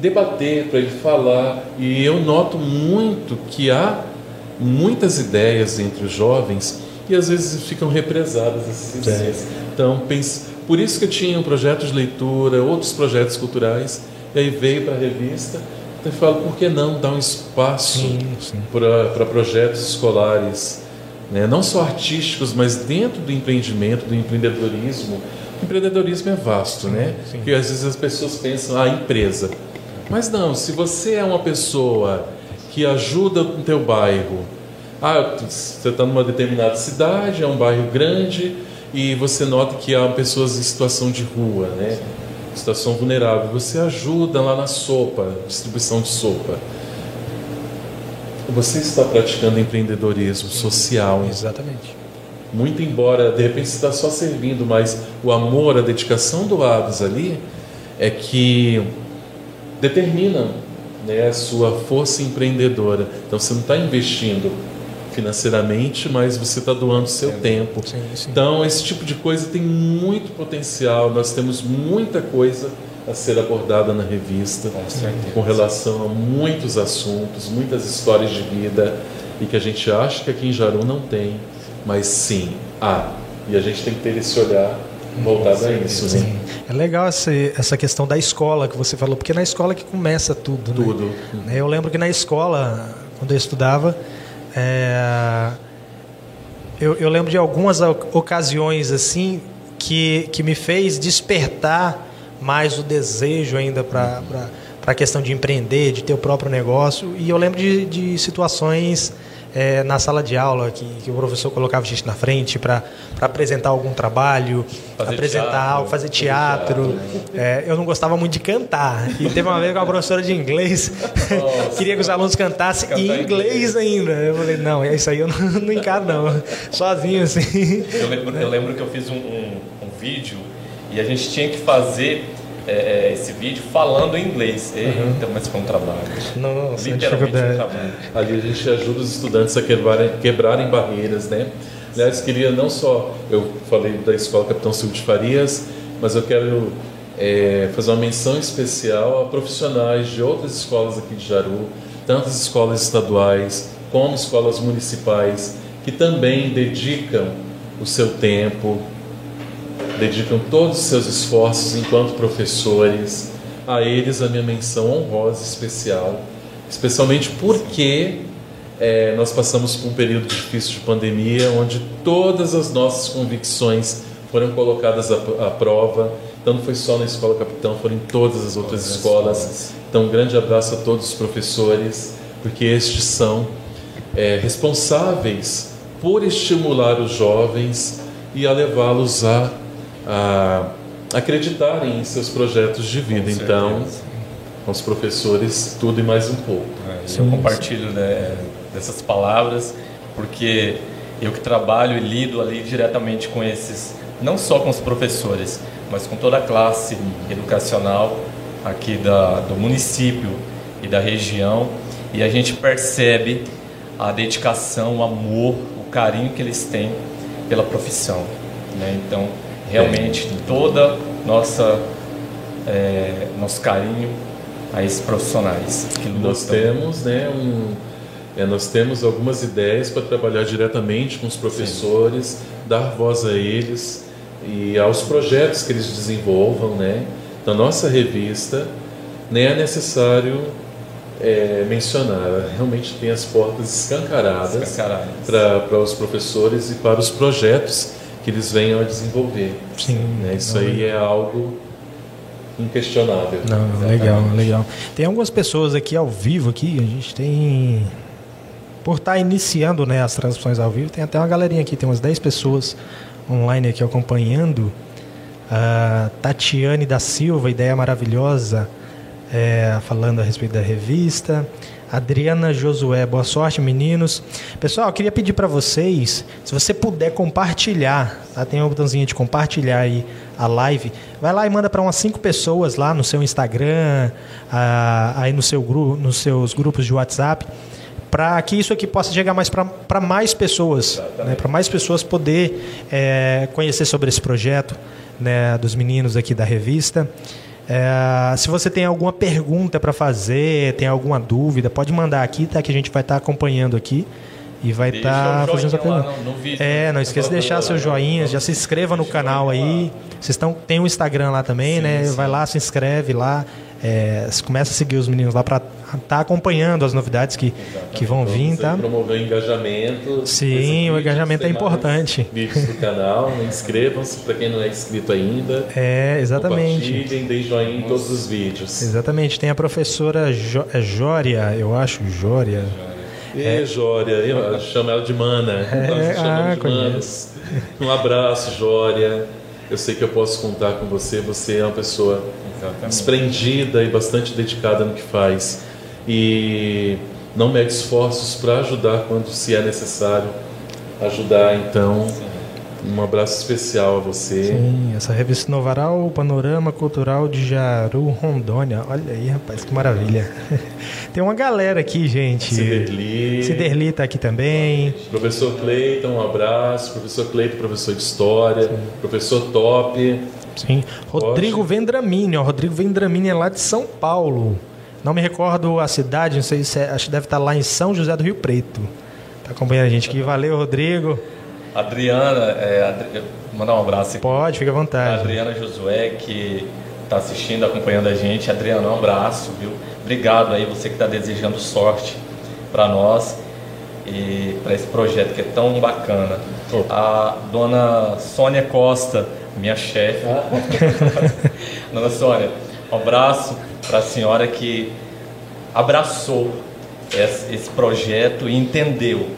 debater, para ele falar. E eu noto muito que há muitas ideias entre os jovens e às vezes ficam represadas essas ideias. Então, pense, por isso que eu tinha um projeto de leitura, outros projetos culturais, e aí veio para a revista. Então eu falo, por que não dar um espaço para projetos escolares, né? não só artísticos, mas dentro do empreendimento, do empreendedorismo. O empreendedorismo é vasto, né? Sim. Porque às vezes as pessoas pensam, ah, empresa. Mas não, se você é uma pessoa que ajuda o teu bairro, ah, você está numa determinada cidade, é um bairro grande, e você nota que há pessoas em situação de rua, né? situação vulnerável. Você ajuda lá na sopa, distribuição de sopa. Você está praticando empreendedorismo social. Exatamente. Muito embora, de repente, você está só servindo, mas o amor, a dedicação doados ali é que determinam né, a sua força empreendedora. Então, você não está investindo financeiramente, mas você está doando seu é, tempo. Sim, sim. Então, esse tipo de coisa tem muito potencial. Nós temos muita coisa a ser abordada na revista com, com relação a muitos assuntos, muitas histórias de vida e que a gente acha que aqui em Jaru não tem, mas sim há. E a gente tem que ter esse olhar voltado sim, a isso. Né? É legal essa, essa questão da escola que você falou, porque é na escola que começa tudo. Né? Tudo. Né? Eu lembro que na escola, quando eu estudava, é, eu, eu, lembro de algumas ocasiões assim que, que me fez despertar mais o desejo ainda para a questão de empreender, de ter o próprio negócio. E eu lembro de, de situações é, na sala de aula, que, que, o professor colocava a gente na frente para apresentar algum trabalho, fazer apresentar teatro, algo, fazer teatro. teatro. É, eu não gostava muito de cantar. E teve uma vez que uma professora de inglês queria que os alunos cantassem em inglês ainda. Eu falei, não, é isso aí eu não, não encaro não. Sozinho assim. Eu lembro, eu lembro que eu fiz um, um, um vídeo e a gente tinha que fazer é, é, esse vídeo falando em inglês. Uhum. Eita, mas foi um trabalho. Nossa, Literalmente um trabalho. Ali a gente ajuda os estudantes a quebrarem, quebrarem barreiras, né? Aliás, queria não só, eu falei da Escola Capitão Silvio de Farias, mas eu quero é, fazer uma menção especial a profissionais de outras escolas aqui de Jaru, tantas escolas estaduais como escolas municipais, que também dedicam o seu tempo, dedicam todos os seus esforços enquanto professores. A eles a minha menção honrosa especial, especialmente porque é, nós passamos por um período difícil de pandemia, onde todas as nossas convicções foram colocadas à, à prova Então não foi só na Escola Capitão, foram em todas as outras todas escolas. escolas. Então um grande abraço a todos os professores, porque estes são é, responsáveis por estimular os jovens e a levá-los a, a acreditarem em seus projetos de vida. então, com os professores, tudo e mais um pouco. É, eu compartilho né, dessas palavras, porque eu que trabalho e lido ali diretamente com esses, não só com os professores, mas com toda a classe educacional aqui da, do município e da região, e a gente percebe a dedicação, o amor, o carinho que eles têm pela profissão. Né? Então, realmente, toda nossa é, nosso carinho a esses profissionais que nós temos, né, um, é, nós temos algumas ideias para trabalhar diretamente com os professores, Sim. dar voz a eles e aos projetos que eles desenvolvam, né? Na nossa revista, nem é necessário é, mencionar, realmente tem as portas escancaradas, escancaradas. para os professores e para os projetos que eles venham a desenvolver. Sim. Né? Isso aí é algo inquestionável. Não, legal, legal. Tem algumas pessoas aqui ao vivo aqui, a gente tem por estar tá iniciando né, as transmissões ao vivo, tem até uma galerinha aqui, tem umas 10 pessoas online aqui acompanhando. Uh, Tatiane da Silva, ideia maravilhosa, é, falando a respeito da revista. Adriana Josué, boa sorte, meninos. Pessoal, eu queria pedir para vocês, se você puder compartilhar, tá? tem um botãozinho de compartilhar aí a live, vai lá e manda para umas cinco pessoas lá no seu Instagram, aí no seu grupo, nos seus grupos de WhatsApp para que isso aqui possa chegar mais para mais pessoas, né, para mais pessoas poder é, conhecer sobre esse projeto né, dos meninos aqui da revista. É, se você tem alguma pergunta para fazer, tem alguma dúvida, pode mandar aqui, tá? Que a gente vai estar tá acompanhando aqui e vai estar tá fazendo essa pergunta. No, no vídeo, é, não esqueça de deixar seu joinha, já se inscreva no canal aí. Vocês estão tem um Instagram lá também, sim, né? Sim. Vai lá, se inscreve lá. É, começa a seguir os meninos lá para tá acompanhando as novidades que, que vão vir, tá? Promover engajamento. Sim, o engajamento é importante. Vídeos do canal, inscrevam-se para quem não é inscrito ainda. É, exatamente. Compartilhem, deem joinha em todos os vídeos. Exatamente. Tem a professora jo, é Jória, eu acho, Jória. E é. Jória, eu chamo ela de Mana. É, Nós ah, de Manas. Um abraço, Jória. Eu sei que eu posso contar com você. Você é uma pessoa Exatamente. desprendida e bastante dedicada no que faz. E não mede esforços para ajudar quando se é necessário ajudar. Então, um abraço especial a você. Sim, essa revista Novaral, Panorama Cultural de Jaru, Rondônia. Olha aí, rapaz, que maravilha. Tem uma galera aqui, gente. Ciderli. Ciderli está aqui também. Professor Cleiton, um abraço. Professor Cleiton, professor de História. Sim. Professor Top. Sim. Rodrigo. Vendramini, ó. Rodrigo Vendramini é lá de São Paulo. Não me recordo a cidade, não sei se é, acho que deve estar lá em São José do Rio Preto. Tá acompanhando a gente aqui. Valeu, Rodrigo. Adriana, é, Adri... mandar um abraço aqui. Pode, fica à vontade. Adriana Josué, que está assistindo, acompanhando a gente. Adriana, um abraço, viu? Obrigado aí, você que está desejando sorte para nós e para esse projeto que é tão bacana. A dona Sônia Costa, minha chefe. Ah. dona Sônia, um abraço para a senhora que abraçou esse projeto e entendeu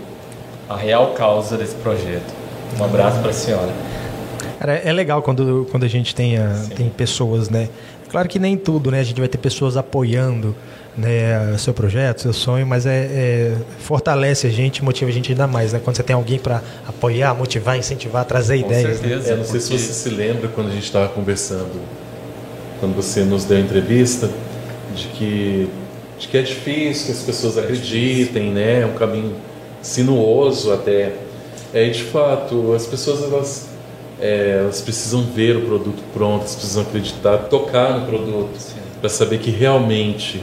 a real causa desse projeto. Um abraço para a senhora. Cara, é legal quando, quando a gente tem, a, tem pessoas, né? Claro que nem tudo, né? A gente vai ter pessoas apoiando né, seu projeto, seu sonho, mas é, é, fortalece a gente, motiva a gente ainda mais, né? Quando você tem alguém para apoiar, motivar, incentivar, trazer Com ideias. Com né? certeza. Né? É, não sei se você se lembra quando a gente estava conversando, quando você nos deu a entrevista, de que, de que é difícil que as pessoas acreditem, né? É um caminho sinuoso até. É, de fato, as pessoas elas, é, elas precisam ver o produto pronto, elas precisam acreditar, tocar no produto, para saber que realmente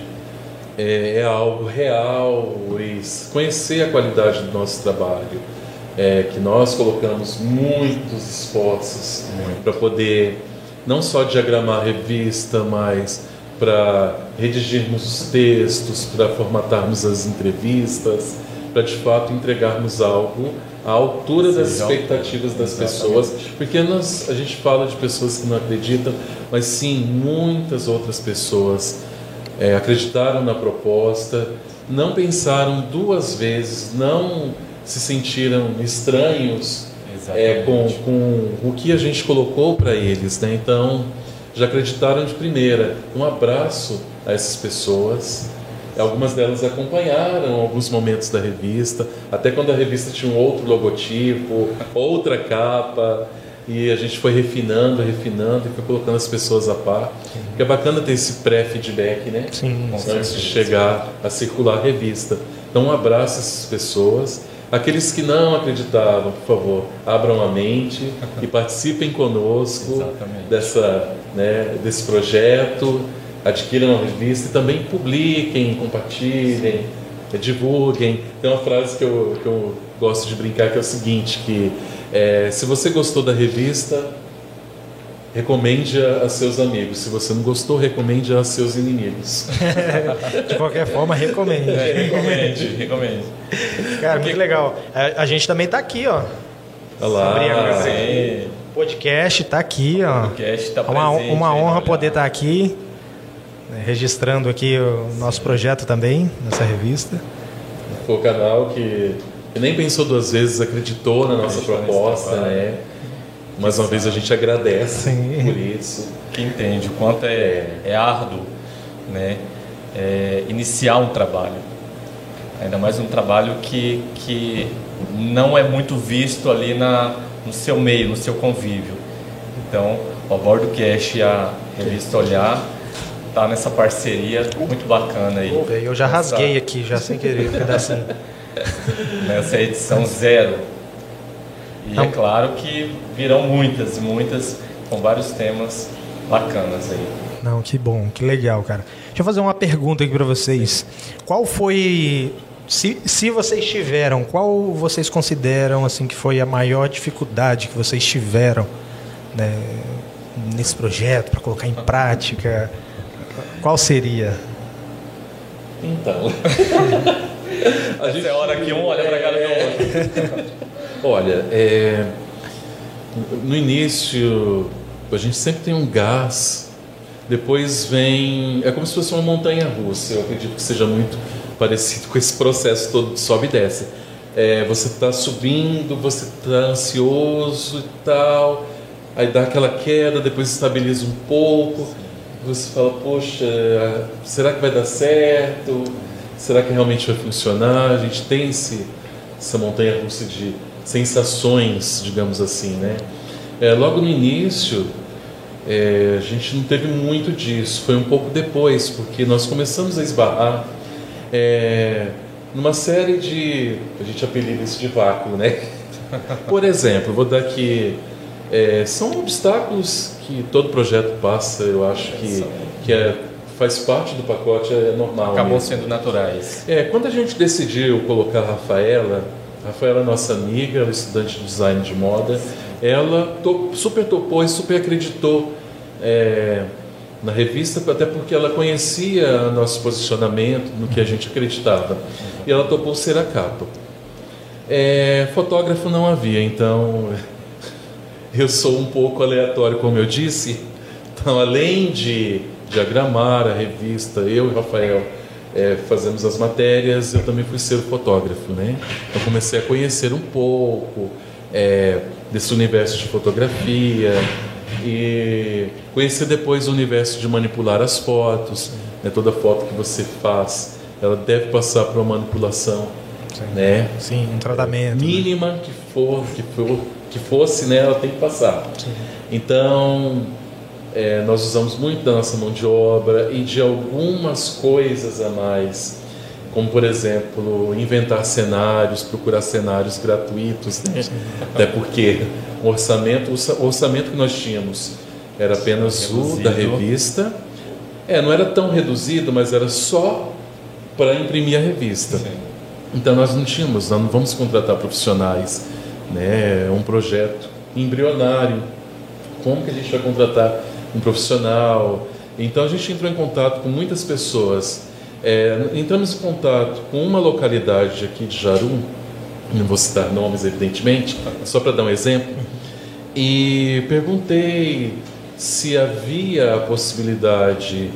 é, é, algo real e conhecer a qualidade do nosso trabalho. É, que nós colocamos muitos esforços para poder não só diagramar a revista, mas para redigirmos os textos, para formatarmos as entrevistas, para de fato entregarmos algo à altura das expectativas das pessoas, porque nós, a gente fala de pessoas que não acreditam, mas sim, muitas outras pessoas é, acreditaram na proposta, não pensaram duas vezes, não se sentiram estranhos é, com, com o que a gente colocou para eles. Né? Então, já acreditaram de primeira. Um abraço a essas pessoas. Algumas delas acompanharam alguns momentos da revista, até quando a revista tinha um outro logotipo, outra capa, e a gente foi refinando, refinando e foi colocando as pessoas a par. Que é bacana ter esse pré-feedback, né? Sim, antes de chegar a circular a revista. Então, um abraço a essas pessoas. Aqueles que não acreditavam, por favor, abram a mente e participem conosco dessa, né, desse projeto, adquiram a revista e também publiquem, compartilhem, divulguem. Tem uma frase que eu, que eu gosto de brincar que é o seguinte, que é, se você gostou da revista, recomende a, seus amigos. Se você não gostou, recomende a seus inimigos. de qualquer forma, recomende. É, recomende, recomende. Cara, muito legal. A, a gente também está aqui, ó. Olá. Sim. Podcast está aqui, ó. Podcast tá uma, uma honra poder estar tá aqui, registrando aqui o nosso projeto também, nessa revista. Foi o canal que, que nem pensou duas vezes, acreditou na nossa proposta, né? Mais uma vez a gente agradece Sim. por isso. Que entende o quanto é, é árduo né? É, iniciar um trabalho. Ainda mais um trabalho que, que não é muito visto ali na, no seu meio, no seu convívio. Então, o Bordo Cash e a revista Olhar tá nessa parceria muito bacana aí. Eu já rasguei aqui, já sem querer, um pedacinho. Nessa edição zero e é claro que virão muitas, muitas, com vários temas bacanas aí. Não, que bom, que legal, cara. Deixa eu fazer uma pergunta aqui para vocês. Qual foi, se, se vocês tiveram, qual vocês consideram assim que foi a maior dificuldade que vocês tiveram né, nesse projeto para colocar em prática? Qual seria? Então. a gente é hora que um olha para a cara do outro. Olha, é, no início a gente sempre tem um gás, depois vem. É como se fosse uma montanha russa, eu acredito que seja muito parecido com esse processo todo de sobe e desce. É, você está subindo, você está ansioso e tal, aí dá aquela queda, depois estabiliza um pouco, você fala, poxa, será que vai dar certo? Será que realmente vai funcionar? A gente tem esse, essa montanha russa de sensações, digamos assim, né? É, logo no início, é, a gente não teve muito disso, foi um pouco depois, porque nós começamos a esbarrar é, numa série de. A gente apelida isso de vácuo, né? Por exemplo, vou dar aqui. É, são obstáculos que todo projeto passa, eu acho que, que é, faz parte do pacote, é normal. Acabou mesmo. sendo naturais. É, quando a gente decidiu colocar a Rafaela, Rafaela é nossa amiga, ela é estudante de design de moda. Ela super topou e super acreditou é, na revista, até porque ela conhecia nosso posicionamento, no que a gente acreditava. E ela topou ser a capa. É, fotógrafo não havia, então eu sou um pouco aleatório, como eu disse. Então, além de diagramar a revista, eu e Rafael é, fazemos as matérias, eu também fui ser fotógrafo, né? Eu comecei a conhecer um pouco é, desse universo de fotografia e conhecer depois o universo de manipular as fotos. Né? Toda foto que você faz, ela deve passar por uma manipulação, Sim. né? Sim, um tratamento. Né? Mínima né? que for, que for, que fosse, né? Ela tem que passar. Sim. Então é, nós usamos muito da nossa mão de obra e de algumas coisas a mais, como por exemplo inventar cenários, procurar cenários gratuitos, né? até porque o orçamento, o orçamento que nós tínhamos era apenas o da revista, é, não era tão reduzido, mas era só para imprimir a revista. Sim. Então nós não tínhamos, nós não vamos contratar profissionais, né? É um projeto embrionário. Como que a gente vai contratar um profissional. Então a gente entrou em contato com muitas pessoas. É, entramos em contato com uma localidade aqui de Jarum, não vou citar nomes, evidentemente, só para dar um exemplo, e perguntei se havia a possibilidade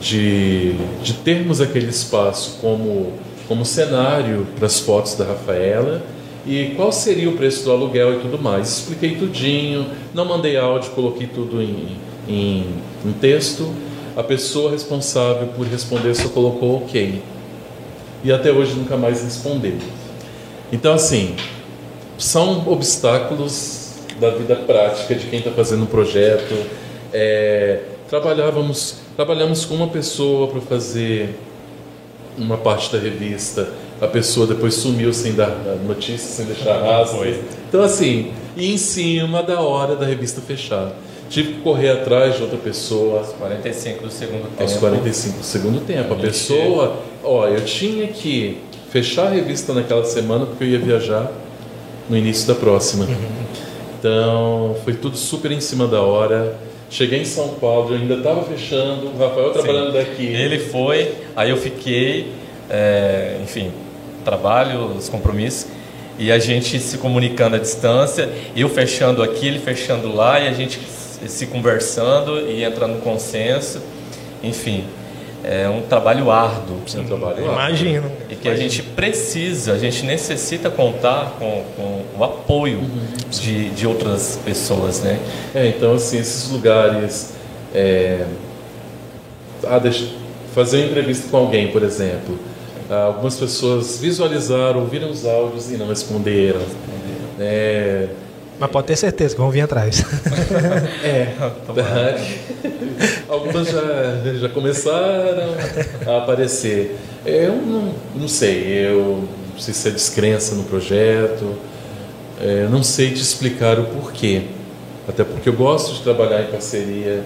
de, de termos aquele espaço como, como cenário para as fotos da Rafaela e qual seria o preço do aluguel e tudo mais. Expliquei tudinho, não mandei áudio, coloquei tudo em, em, em texto. A pessoa responsável por responder só colocou ok. E até hoje nunca mais respondeu. Então, assim, são obstáculos da vida prática de quem está fazendo um projeto. É, trabalhávamos, trabalhamos com uma pessoa para fazer uma parte da revista. A pessoa depois sumiu sem dar notícia, sem deixar rastro. Então, assim, e em cima da hora da revista fechar. Tive que correr atrás de outra pessoa. Aos 45 do segundo tempo. Aos 45 do segundo tempo. A pessoa, ó, eu tinha que fechar a revista naquela semana porque eu ia viajar no início da próxima. Uhum. Então, foi tudo super em cima da hora. Cheguei em São Paulo, eu ainda estava fechando, o Rafael trabalhando Sim. daqui. Ele foi, aí eu fiquei, é, enfim, trabalho, os compromissos, e a gente se comunicando à distância, eu fechando aqui, ele fechando lá, e a gente se conversando e entrando no consenso, enfim é um trabalho árduo. Sim, um trabalho árduo. Imagino. E que a gente precisa, a gente necessita contar com, com o apoio uhum. de, de outras pessoas, né? É, então, assim, esses lugares... É... Ah, deixa... Fazer uma entrevista com alguém, por exemplo. Ah, algumas pessoas visualizaram, ouviram os áudios e não responderam. É mas pode ter certeza que vão vir atrás. é, algumas já, já começaram a aparecer. Eu não, não sei, eu não sei se é descrença no projeto, é, não sei te explicar o porquê. Até porque eu gosto de trabalhar em parceria.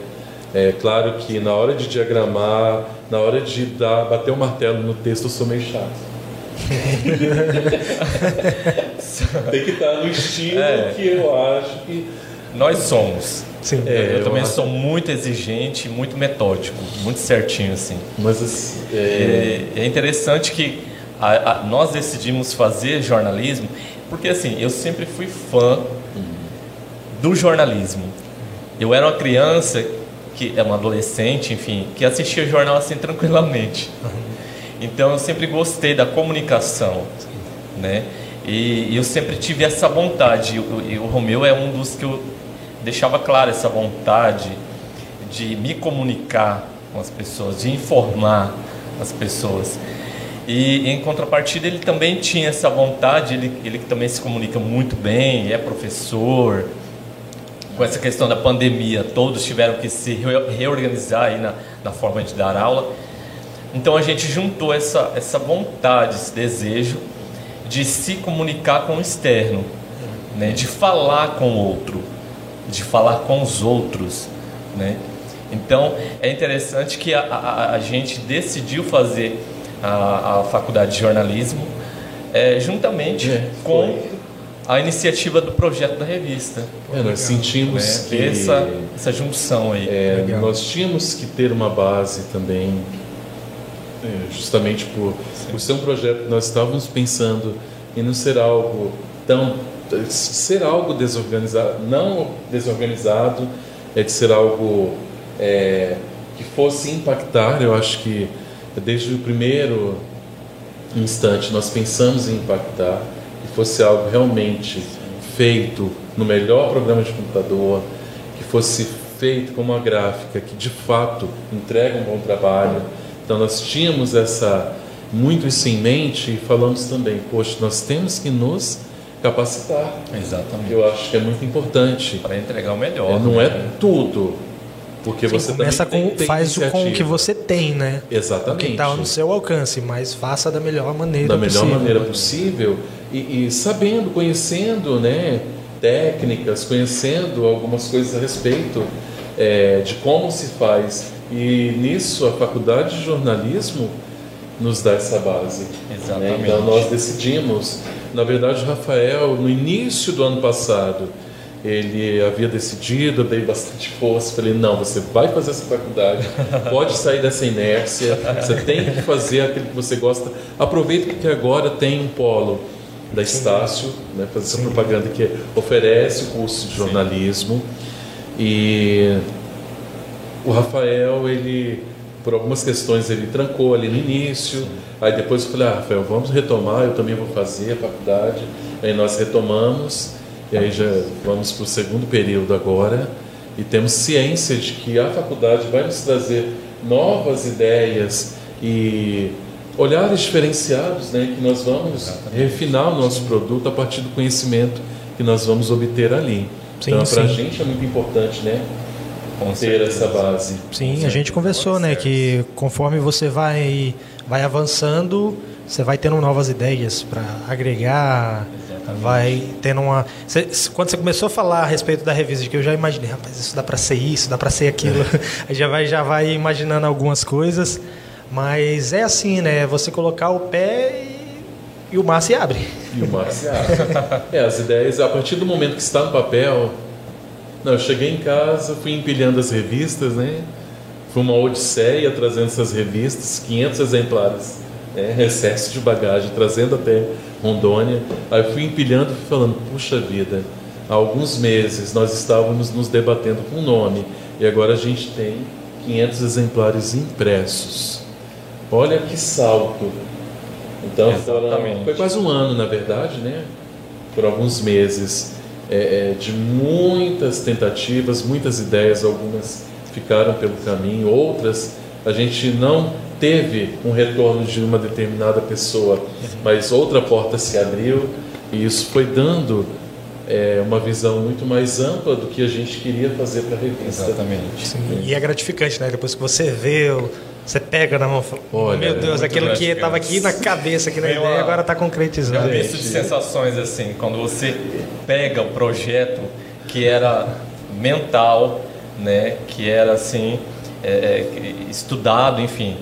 É claro que na hora de diagramar, na hora de dar, bater o um martelo no texto, eu sou meio chato. Tem que estar no estilo é. que eu acho que. Nós somos. Sim. É, eu, eu também acho... sou muito exigente, muito metódico, muito certinho assim. Mas assim, é... é, interessante que a, a, nós decidimos fazer jornalismo porque assim eu sempre fui fã do jornalismo. Eu era uma criança que é uma adolescente, enfim, que assistia jornal assim tranquilamente. Então eu sempre gostei da comunicação, né? E, eu sempre tive essa vontade. E o, Romeu é um dos que eu deixava claro essa vontade de me comunicar com as pessoas, de informar as pessoas. E em contrapartida ele também tinha essa vontade, ele, ele também se comunica muito bem, é professor. Com essa questão da pandemia, todos tiveram que se reorganizar aí na, na forma de dar aula. Então a gente juntou essa, essa vontade, esse desejo de se comunicar com o externo, né? de falar com o outro, de falar com os outros. Né? Então é interessante que a, a, a gente decidiu fazer a, a faculdade de jornalismo é, juntamente é, com a iniciativa do projeto da revista. É, nós sentimos né? que essa, essa junção aí. É, nós tínhamos que ter uma base também justamente por, por ser um projeto que nós estávamos pensando em não ser algo tão ser algo desorganizado, não desorganizado, é de ser algo é, que fosse impactar. Eu acho que desde o primeiro instante nós pensamos em impactar, que fosse algo realmente feito no melhor programa de computador, que fosse feito com uma gráfica que de fato entrega um bom trabalho então nós tínhamos essa muito isso em mente e falamos também, poxa, nós temos que nos capacitar. Exatamente. Eu acho que é muito importante para entregar o melhor. É, não né? é tudo, porque Sim, você começa com tem faz com o que você tem, né? Exatamente. O que está no seu alcance, mas faça da melhor maneira da possível. Da melhor maneira possível e, e, sabendo, conhecendo, né, técnicas, conhecendo algumas coisas a respeito é, de como se faz e nisso a faculdade de jornalismo nos dá essa base. Né? Exatamente. Né? Então nós decidimos, na verdade, o Rafael, no início do ano passado, ele havia decidido, eu dei bastante força, falei, não, você vai fazer essa faculdade, pode sair dessa inércia, você tem que fazer aquilo que você gosta. Aproveita que agora tem um polo da Estácio, né, fazer essa propaganda que oferece o curso de jornalismo. E o Rafael, ele, por algumas questões, ele trancou ali no início. Aí depois eu falei, ah, Rafael, vamos retomar, eu também vou fazer a faculdade. Aí nós retomamos, e aí já vamos para o segundo período agora. E temos ciência de que a faculdade vai nos trazer novas ideias e olhares diferenciados, né, que nós vamos Exatamente. refinar o nosso produto a partir do conhecimento que nós vamos obter ali. Sim, então, para a gente é muito importante, né, ter essa base. Sim, a gente conversou, né, que conforme você vai vai avançando, você vai tendo novas ideias para agregar, Exatamente. vai tendo uma. Você, quando você começou a falar a respeito da revista, que eu já imaginei, rapaz, isso dá para ser isso, dá para ser aquilo, aí já vai já vai imaginando algumas coisas. Mas é assim, né? Você colocar o pé e, e o mar se abre. E o mar se abre. é, as ideias, a partir do momento que está no papel. Não, eu cheguei em casa, fui empilhando as revistas, né? Foi uma odisseia trazendo essas revistas, 500 exemplares, né? excesso de bagagem, trazendo até Rondônia. Aí fui empilhando, fui falando, puxa vida, há alguns meses nós estávamos nos debatendo com o nome e agora a gente tem 500 exemplares impressos. Olha que salto. Então foram, foi quase um ano, na verdade, né? Por alguns meses é, é, de muitas tentativas, muitas ideias, algumas ficaram pelo caminho, outras a gente não teve um retorno de uma determinada pessoa, mas outra porta se abriu e isso foi dando é, uma visão muito mais ampla do que a gente queria fazer para a revista. Exatamente. Sim, e é gratificante, né? Depois que você vê o você pega na mão e fala, Olha, meu Deus, aquilo que estava aqui na cabeça, aqui na ideia, agora está concretizado. É um misto de sensações assim, quando você pega o projeto que era mental, né, que era assim, é, é estudado, enfim,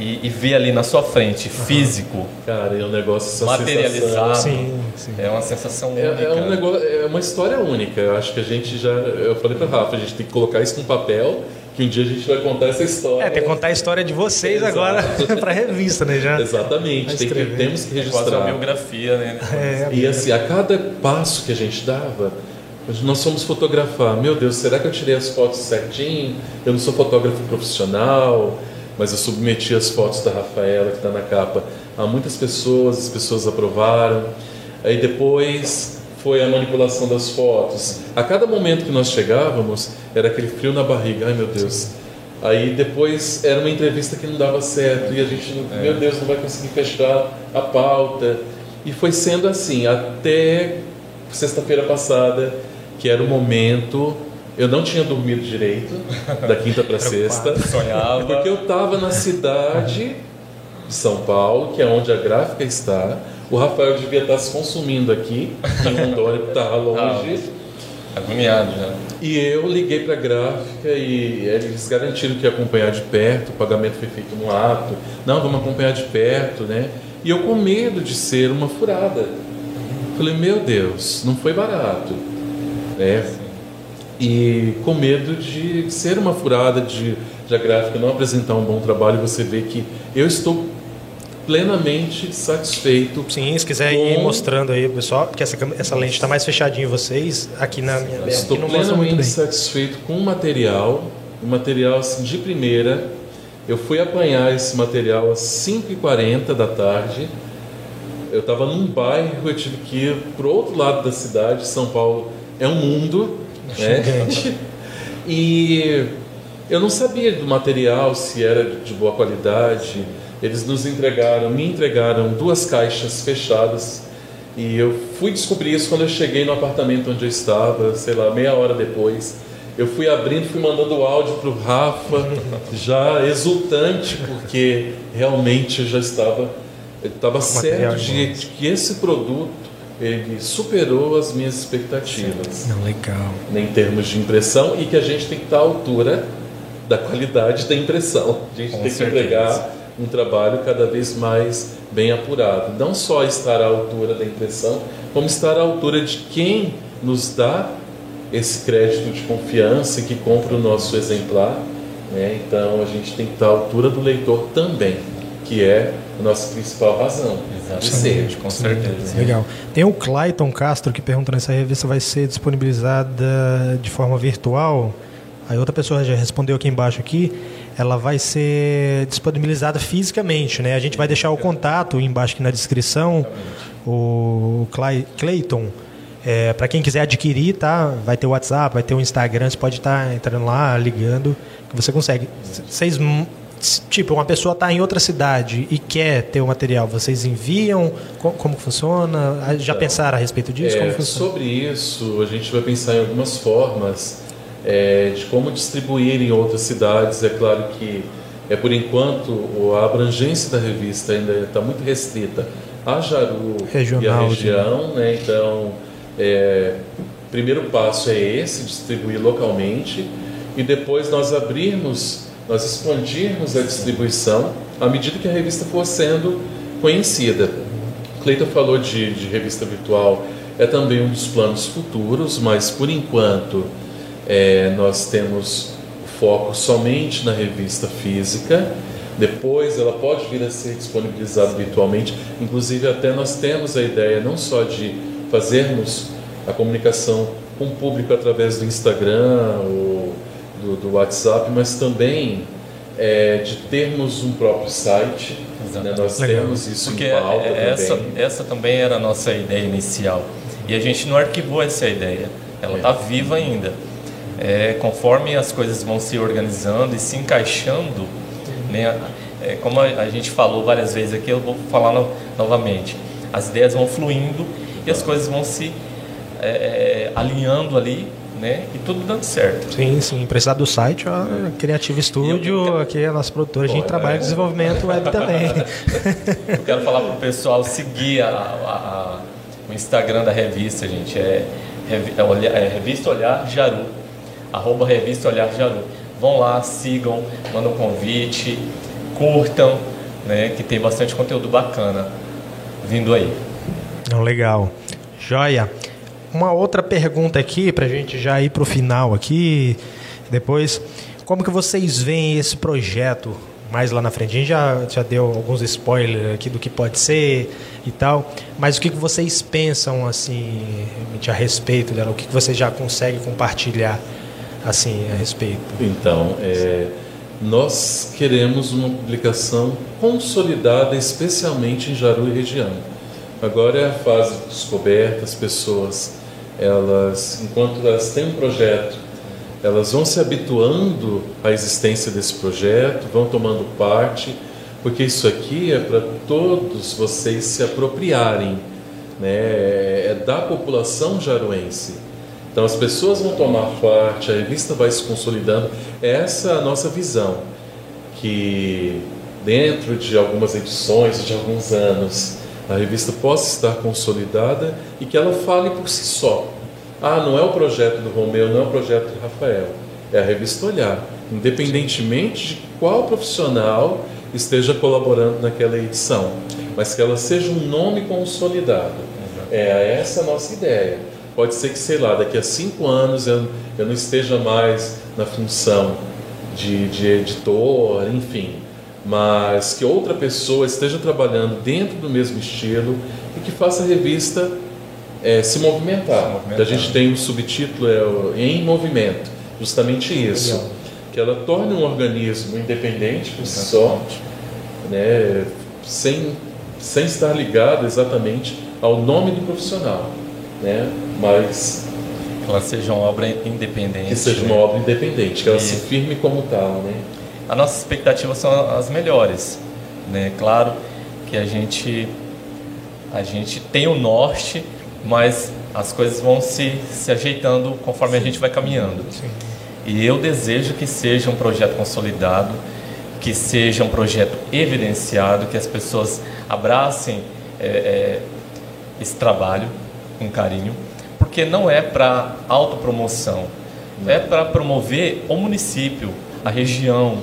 e, e vê ali na sua frente, físico. Cara, é um negócio materializado. Sim, sim. É uma sensação é, única. É, um negócio, é uma história única. Eu acho que a gente já. Eu falei para Rafa, a gente tem que colocar isso no papel que um dia a gente vai contar essa história. É, tem que contar a história de vocês Exato. agora para a revista, né? Já Exatamente, tem que, temos que registrar. É quase uma biografia, né? É, e assim, a cada passo que a gente dava, nós fomos fotografar. Meu Deus, será que eu tirei as fotos certinho? Eu não sou fotógrafo profissional, mas eu submeti as fotos da Rafaela, que está na capa, a muitas pessoas, as pessoas aprovaram. Aí depois foi a manipulação das fotos. A cada momento que nós chegávamos, era aquele frio na barriga. Ai, meu Deus. Aí depois era uma entrevista que não dava certo e a gente, é. meu Deus, não vai conseguir fechar a pauta. E foi sendo assim até sexta-feira passada, que era o momento. Eu não tinha dormido direito da quinta para sexta. Sonhava. Porque eu estava na cidade de São Paulo, que é onde a gráfica está o Rafael devia estar se consumindo aqui, em Rondônia, que estava longe. Ah, agoniado já. E eu liguei para a gráfica e eles garantiram que ia acompanhar de perto, o pagamento foi feito no ato. Não, vamos acompanhar de perto, né? E eu com medo de ser uma furada. Falei, meu Deus, não foi barato. Né? E com medo de ser uma furada, de, de a gráfica não apresentar um bom trabalho, você vê que eu estou plenamente satisfeito. Sim, se quiser com... ir mostrando aí, pessoal, que essa, essa lente está mais fechadinha em vocês, aqui na minha Estou plenamente satisfeito com o material, o material assim, de primeira. Eu fui apanhar esse material às 5h40 da tarde. Eu estava num bairro, eu tive que ir para o outro lado da cidade. São Paulo é um mundo. Né? e eu não sabia do material, se era de boa qualidade eles nos entregaram, me entregaram duas caixas fechadas e eu fui descobrir isso quando eu cheguei no apartamento onde eu estava, sei lá, meia hora depois. Eu fui abrindo, fui mandando o áudio para o Rafa, já exultante, porque realmente eu já estava, estava certo de, de que esse produto ele superou as minhas expectativas. Não, legal. Em termos de impressão e que a gente tem que estar à altura da qualidade da impressão. A gente Com tem certeza. que entregar um trabalho cada vez mais bem apurado. Não só estar à altura da impressão, como estar à altura de quem nos dá esse crédito de confiança que compra o nosso exemplar. Né? Então a gente tem que estar à altura do leitor também, que é a nossa principal razão de ser. Com certeza. Legal. Tem o Clayton Castro que pergunta nessa revista vai ser disponibilizada de forma virtual? Aí outra pessoa já respondeu aqui embaixo aqui. Ela vai ser disponibilizada fisicamente, né? A gente vai deixar o contato embaixo aqui na descrição. O Clay, Clayton, é, para quem quiser adquirir, tá? Vai ter o WhatsApp, vai ter o Instagram, você pode estar tá entrando lá, ligando, que você consegue. Vocês tipo, uma pessoa está em outra cidade e quer ter o material, vocês enviam? Como, como funciona? Já então, pensaram a respeito disso? É, sobre isso, a gente vai pensar em algumas formas é, de como distribuir em outras cidades. É claro que, é por enquanto, a abrangência da revista ainda está muito restrita a Jaru Regional, e a região, né? Então, é, primeiro passo é esse, distribuir localmente, e depois nós abrirmos nós expandirmos a distribuição à medida que a revista for sendo conhecida. Cleiton falou de, de revista virtual, é também um dos planos futuros, mas por enquanto é, nós temos foco somente na revista física. Depois ela pode vir a ser disponibilizada virtualmente. Inclusive até nós temos a ideia não só de fazermos a comunicação com o público através do Instagram ou do, do WhatsApp, mas também é, de termos um próprio site. Né? Nós Legal. temos isso Porque em pauta essa, também. essa também era a nossa ideia inicial. E a gente não arquivou essa ideia. Ela está é. viva ainda. É, conforme as coisas vão se organizando e se encaixando, né, é, como a, gente falou várias vezes aqui, eu vou falar no, novamente. As ideias vão fluindo e as coisas vão se é, é, alinhando ali né? E tudo dando certo. Sim, sim. Precisar do site, ó, Criativo Studio, eu, aqui é a nossa produtora, a gente trabalha é. em desenvolvimento web também. eu quero falar para o pessoal seguir a, a, a, o Instagram da revista, gente. É, é, é Revista Olhar Jaru. Arroba Revista Olhar Jaru. Vão lá, sigam, mandam convite, curtam, né? Que tem bastante conteúdo bacana vindo aí. Legal. Joia uma outra pergunta aqui, para a gente já ir para o final aqui, depois. Como que vocês veem esse projeto mais lá na frente? A gente já, já deu alguns spoilers aqui do que pode ser e tal, mas o que, que vocês pensam assim a respeito dela? O que, que vocês já conseguem compartilhar assim a respeito? Então, é, nós queremos uma publicação consolidada, especialmente em Jaru e região. Agora é a fase de descoberta, as pessoas elas, enquanto elas têm um projeto, elas vão se habituando à existência desse projeto, vão tomando parte, porque isso aqui é para todos vocês se apropriarem, né? é da população jaruense. Então as pessoas vão tomar parte, a revista vai se consolidando. Essa é a nossa visão, que dentro de algumas edições, de alguns anos, a revista possa estar consolidada e que ela fale por si só. Ah, não é o projeto do Romeu, não é o projeto do Rafael, é a revista Olhar, independentemente de qual profissional esteja colaborando naquela edição, mas que ela seja um nome consolidado. É essa a nossa ideia. Pode ser que, sei lá, daqui a cinco anos eu, eu não esteja mais na função de, de editor, enfim, mas que outra pessoa esteja trabalhando dentro do mesmo estilo e que faça a revista é, se, movimentar. se movimentar. A gente tem um subtítulo é, em movimento, justamente isso. Legal. Que ela torne um organismo independente por si só, né, sem, sem estar ligado exatamente ao nome do profissional. Né, mas que ela seja uma obra independente. Que seja uma né? obra independente, que ela e... se firme como tal. Né? as nossas expectativas são as melhores. Né? Claro que a gente, a gente tem o norte, mas as coisas vão se, se ajeitando conforme Sim. a gente vai caminhando. Sim. E eu desejo que seja um projeto consolidado, que seja um projeto evidenciado, que as pessoas abracem é, é, esse trabalho com carinho, porque não é para autopromoção, é para promover o município, a região,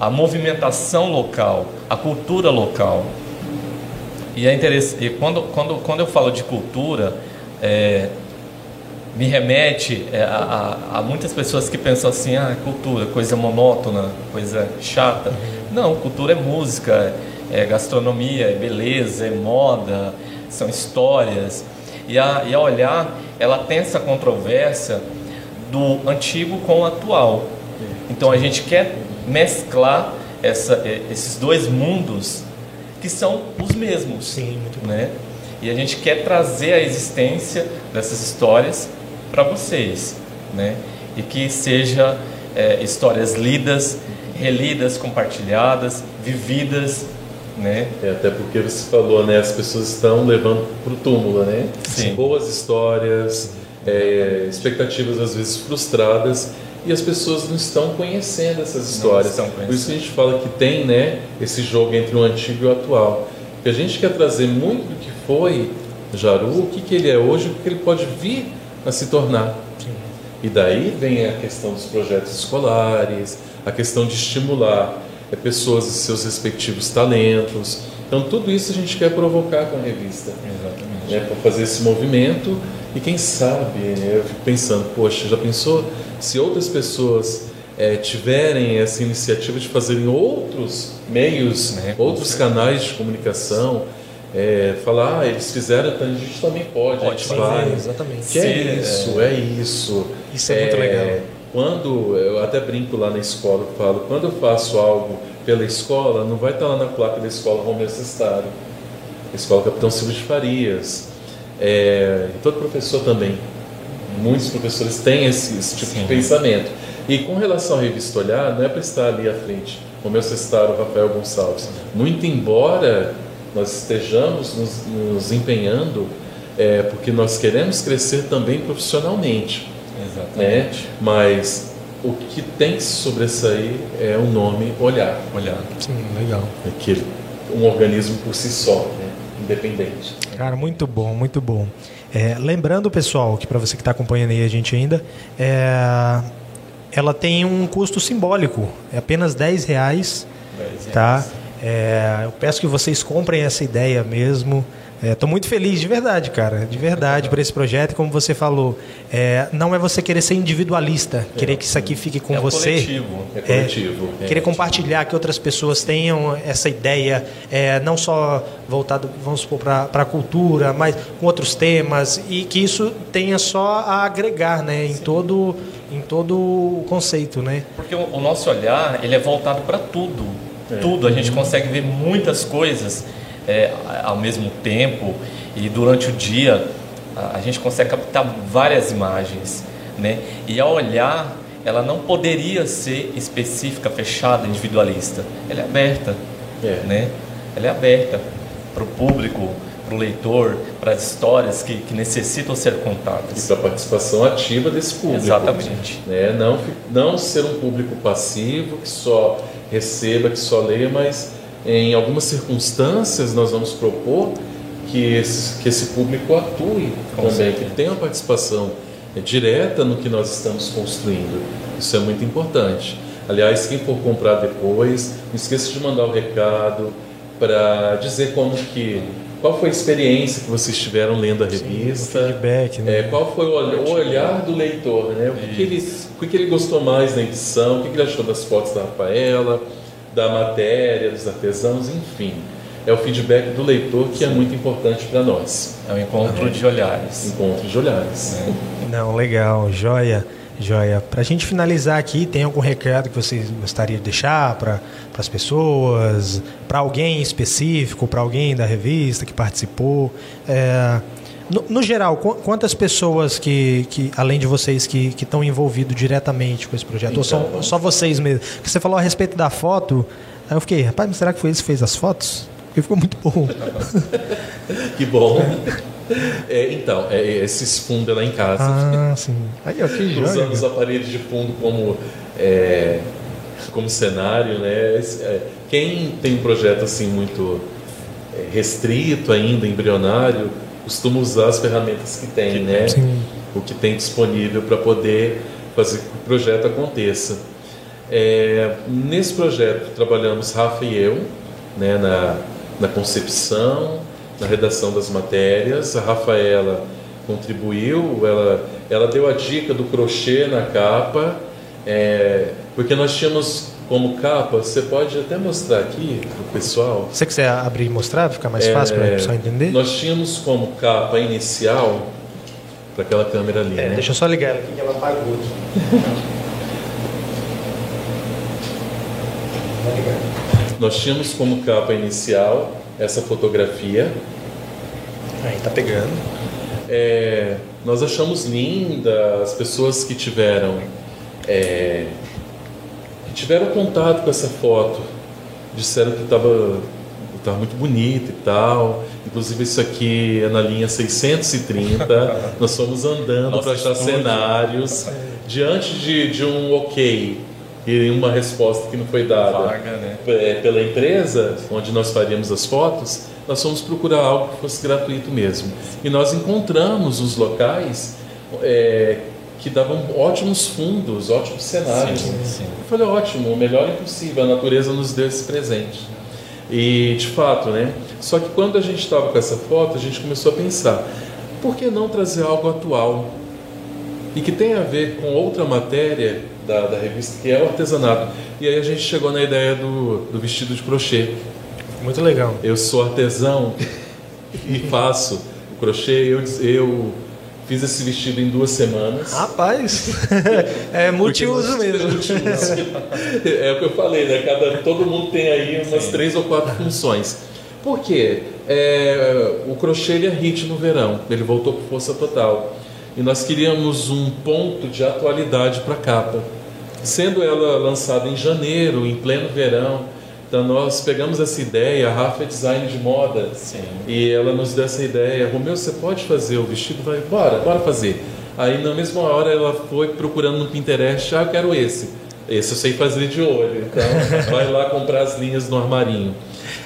a movimentação local, a cultura local. E é interessante, quando, quando, quando eu falo de cultura, é, me remete é, a, a, a, muitas pessoas que pensam assim, ah, cultura, coisa monótona, coisa chata. Não, cultura é música, é gastronomia, é beleza, é moda, são histórias. E a, e a olhar, ela tem essa controvérsia do antigo com o atual. Então a gente quer mesclar essa, é, esses dois mundos que são os mesmos. Sim, muito. Né? E a gente quer trazer a existência dessas histórias para vocês, né? E que seja é, histórias lidas, relidas, compartilhadas, vividas, né? É, até porque você falou, né? As pessoas estão levando para o túmulo, né? Sim. Boas histórias, é, expectativas às vezes frustradas e as pessoas não estão conhecendo essas histórias. conhecendo. Por isso que a gente fala que tem, né? Esse jogo entre o antigo e o atual. Porque a gente quer trazer muito do que foi Jaru, o que, que ele é hoje, o que ele pode vir a se tornar. E daí vem a questão dos projetos escolares, a questão de estimular pessoas e seus respectivos talentos. Então, tudo isso a gente quer provocar com a revista. Exatamente. Né, para fazer esse movimento. E quem sabe, né, eu fico pensando, poxa, já pensou se outras pessoas é, tiverem essa iniciativa de fazerem outros meios, Né, outros canais de comunicação, é, falar, ah, eles fizeram, então a gente também pode, Pode a gente fazer, vai. exatamente. Que é Ser, isso, é, isso. Isso é muito legal. Quando, eu até brinco lá na escola, eu falo, quando eu faço algo pela escola, não vai estar lá na placa da escola Romeu Sestaro, escola Capitão Silvio de Farias, é, e todo professor também. Muitos professores têm esse, esse tipo de Sim. pensamento. E com relação à revista Olhar, não é para estar ali à frente, Romeu Sestaro, Rafael Gonçalves. Muito embora nós estejamos nos, nos empenhando, é, porque nós queremos crescer também profissionalmente né? Exatamente. Mas o que tem que se sobressair é o nome olhar, Olhar. Sim, legal. aquele um organismo por si só, né? independente. Cara, muito bom, muito bom. É, lembrando, pessoal, que para você que está acompanhando aí a gente ainda, é, ela tem um custo simbólico, é apenas 10 reais, tá? É, eu peço que vocês comprem essa ideia mesmo. Estou muito feliz, de verdade, cara, de verdade, por esse projeto. Como você falou, é, não é você querer ser individualista, querer que isso aqui fique com é você. coletivo. É coletivo. é. Querer compartilhar que outras pessoas tenham essa ideia, é, não só voltado, vamos supor, para a cultura, mas com outros temas, e que isso tenha só a agregar né, em, todo, em todo o conceito. Né? Porque o, o nosso olhar ele é voltado para tudo. Tudo. A gente consegue ver muitas coisas é, ao mesmo tempo e durante o dia a, a gente consegue captar várias imagens. Né? E ao olhar, ela não poderia ser específica, fechada, individualista. Ela é aberta. É. Né? Ela é aberta para o público, para o leitor, para as histórias que, que necessitam ser E contadas. para a participação ativa desse público. Exatamente. Né? Não, não ser um público passivo que só receba, que só leia, mas em algumas circunstâncias nós vamos propor que esse, que esse público atue Com também, certeza. que tenha uma participação direta no que nós estamos construindo. Isso é muito importante. Aliás, quem for comprar depois, não esqueça de mandar o recado para dizer como que qual foi a experiência que vocês tiveram lendo a revista. feedback, né? É, qual foi o olh- o olhar do leitor, né? O que, que ele, o que, que ele gostou mais da edição, o que, que ele achou das fotos da Rafaela, da matéria, dos artesãos, enfim. É o feedback do leitor que é muito importante para nós. É um encontro de olhares. Encontro de olhares. Não, legal, joia, joia. Para a gente finalizar aqui, tem algum recado que vocês gostariam de deixar para as pessoas, para alguém específico, para alguém da revista que participou? É, no, no geral, qu- quantas pessoas que, que além de vocês, que estão envolvidos diretamente com esse projeto? Ou são Então. só vocês mesmo? Porque você falou a respeito da foto, aí eu fiquei, rapaz, mas será que foi ele que fez as fotos? Porque ficou muito bom. Que bom. É, então, é, esses fundos lá em casa. Ah, sim. Aí, ó, que joia. usando os aparelhos de fundo como, é, como cenário, né? É, quem tem um projeto assim muito é, restrito ainda, embrionário, costuma usar as ferramentas que tem, né? Sim. O que tem disponível para poder fazer que o projeto aconteça. É, nesse projeto trabalhamos Rafa e eu, né, na, na concepção, na redação das matérias. A Rafaela contribuiu, ela, ela deu a dica do crochê na capa, é, porque nós tínhamos como capa, você pode até mostrar aqui para o pessoal. Se você quiser abrir e mostrar, ficar mais fácil para o pessoal entender. Nós tínhamos como capa inicial para aquela câmera ali. É, né? Deixa eu só ligar ela aqui que ela apagou. Nós tínhamos como capa inicial essa fotografia. Aí tá pegando. É, nós achamos linda as pessoas que tiveram é, tiveram contato com essa foto disseram que estava estava muito bonita e tal inclusive isso aqui é na linha 630 nós fomos andando para achar cenários diante de, de um ok e uma resposta que não foi dada Vaga, né? é, pela empresa onde nós faríamos as fotos, nós fomos procurar algo que fosse gratuito mesmo. E nós encontramos os locais é, que davam ótimos fundos, ótimos cenários. Sim, sim. Eu falei, ótimo, o melhor impossível, a natureza nos deu esse presente. E de fato, né? Só que quando a gente estava com essa foto, a gente começou a pensar, por que não trazer algo atual? E que tem a ver com outra matéria da, da revista, que é o artesanato. E aí a gente chegou na ideia do, do vestido de crochê. Muito legal. Eu sou artesão e faço o crochê. Eu, eu fiz esse vestido em duas semanas. Rapaz, é multiuso mesmo. multiuso. É o que eu falei, né? Cada, todo mundo tem aí umas três ou quatro funções. Por quê? É, o crochê ele é hit no verão, ele voltou com força total. E nós queríamos um ponto de atualidade para a capa. Sendo ela lançada em janeiro, em pleno verão, então nós pegamos essa ideia, a Rafa é design de moda, Sim. e ela nos deu essa ideia, Romeu, você pode fazer o vestido? Vai, bora, bora fazer. Aí na mesma hora ela foi procurando no Pinterest, ah, eu quero esse. Esse eu sei fazer de olho, então vai lá comprar as linhas no armarinho.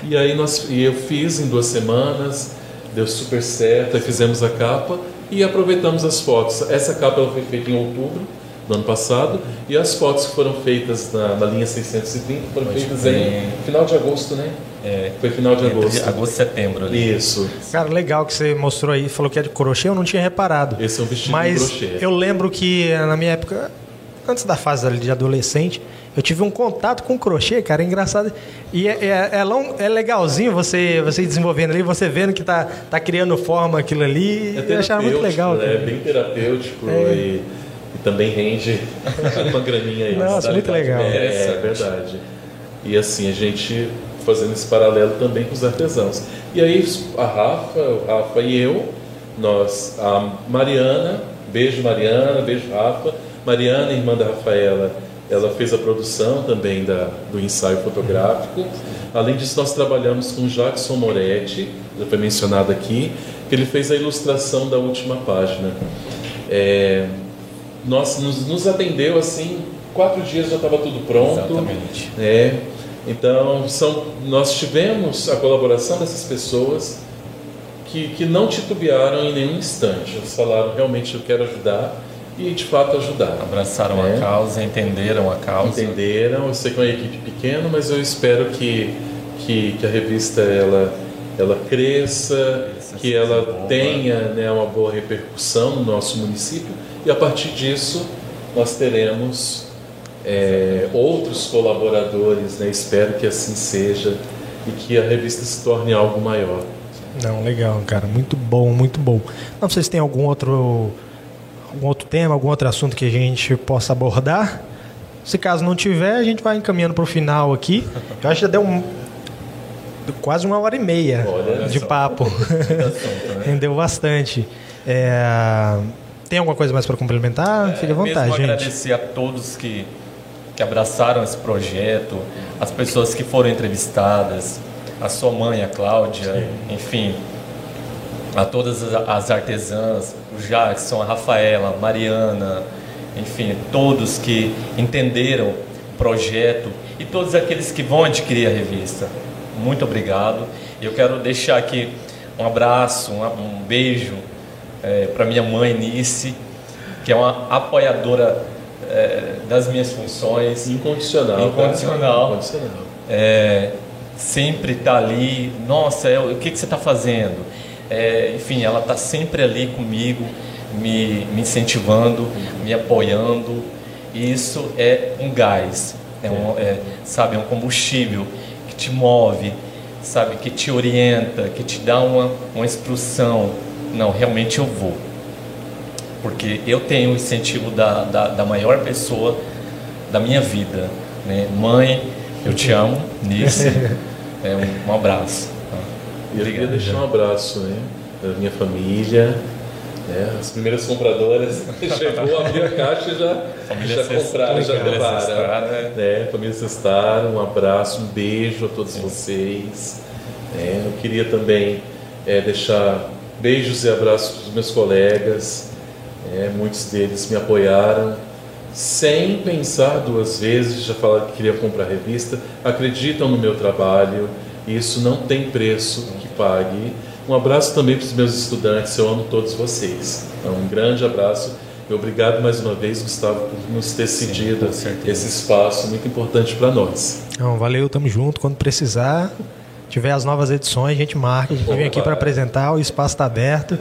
E aí nós, e eu fiz em duas semanas, deu super certo, aí fizemos a capa e aproveitamos as fotos. Essa capa ela foi feita em outubro do ano passado e as fotos que foram feitas na, na linha 630 foram feitas crer. em final de agosto, né? É, Foi final de agosto. agosto setembro ali. Isso. Cara, legal que você mostrou aí, falou que é de crochê, eu não tinha reparado. Esse é um vestido Mas de crochê. eu lembro que eh, na minha época, antes da fase ali de adolescente, eu tive um contato com crochê, cara, é engraçado. E é, é, é long- é legalzinho você, você desenvolvendo ali, você vendo que tá, tá criando forma aquilo ali. É eu achava muito legal. né? É bem terapêutico É. e também rende uma graninha aí. Nossa, muito legal. É, é verdade. E assim, a gente fazendo esse paralelo também com os artesãos. E aí a Rafa, o Rafa e eu, nós, a Mariana, beijo Mariana, beijo Rafa. Mariana, irmã da Rafaela, ela fez a produção também da, do ensaio fotográfico. Além disso, nós trabalhamos com Jackson Moretti, já foi mencionado aqui, que ele fez a ilustração da última página. É, nós, nos, nos atendeu assim, quatro dias já estava tudo pronto. Exatamente. É, então, são, nós tivemos a colaboração dessas pessoas que, que não titubearam em nenhum instante. Eles falaram, realmente eu quero ajudar e de fato ajudaram. Abraçaram É. a causa, entenderam a causa. Entenderam, eu sei que é uma equipe pequena, mas eu espero que, que, que a revista ela, ela cresça, Cresça, que ela tenha né, uma boa repercussão no nosso município e a partir disso nós teremos é, outros colaboradores, né? espero que assim seja e que a revista se torne algo maior. Não, legal, cara. Muito bom, muito bom. Não sei se tem algum outro, algum outro tema, algum outro assunto que a gente possa abordar. Se caso não tiver, a gente vai encaminhando para o final aqui. Eu acho que já deu um- quase uma hora e meia Olha de só. papo. Rendeu bastante. É, Tem alguma coisa mais para complementar? Fique à É, vontade, gente. agradecer a todos que, que abraçaram esse projeto, as pessoas que foram entrevistadas, a sua mãe, a Cláudia, enfim, a todas as- as artesãs, o Jackson, a Rafaela, a Mariana, enfim, todos que entenderam o projeto e todos aqueles que vão adquirir a revista. Muito obrigado. Eu quero deixar aqui um abraço, um, um beijo para minha mãe Nice, que é uma apoiadora eh, das minhas funções. Incondicional. tá? Incondicional. Incondicional. É, sempre está ali, nossa, é, o que, que você está fazendo? É, enfim, ela está sempre ali comigo, me, me incentivando, me apoiando. E isso é um gás. é um, é, sabe, é um combustível que te move, sabe, que te orienta, que te dá uma, uma instrução. Não, realmente eu vou. Porque eu tenho o incentivo da, da, da maior pessoa da minha vida. Né? Mãe, eu te amo, Nice. é um, um abraço. E eu queria deixar um abraço né, da minha família, né, as primeiras compradoras. Chegou, abriu a caixa e já, já compraram, já levaram. Né? né? Família Cestar, um abraço, um beijo a todos Sim. vocês. Né? Eu queria também é, deixar beijos e abraços para os meus colegas. É, muitos deles me apoiaram sem pensar duas vezes, já falaram que queria comprar revista, acreditam no meu trabalho, e isso não tem preço que pague. Um abraço também para os meus estudantes, eu amo todos vocês. Então, um grande abraço e obrigado mais uma vez, Gustavo, por nos ter cedido esse espaço muito importante para nós. Então, valeu, tamo junto. Quando precisar, tiver as novas edições, a gente marca, a gente vem aqui para apresentar, o espaço está aberto.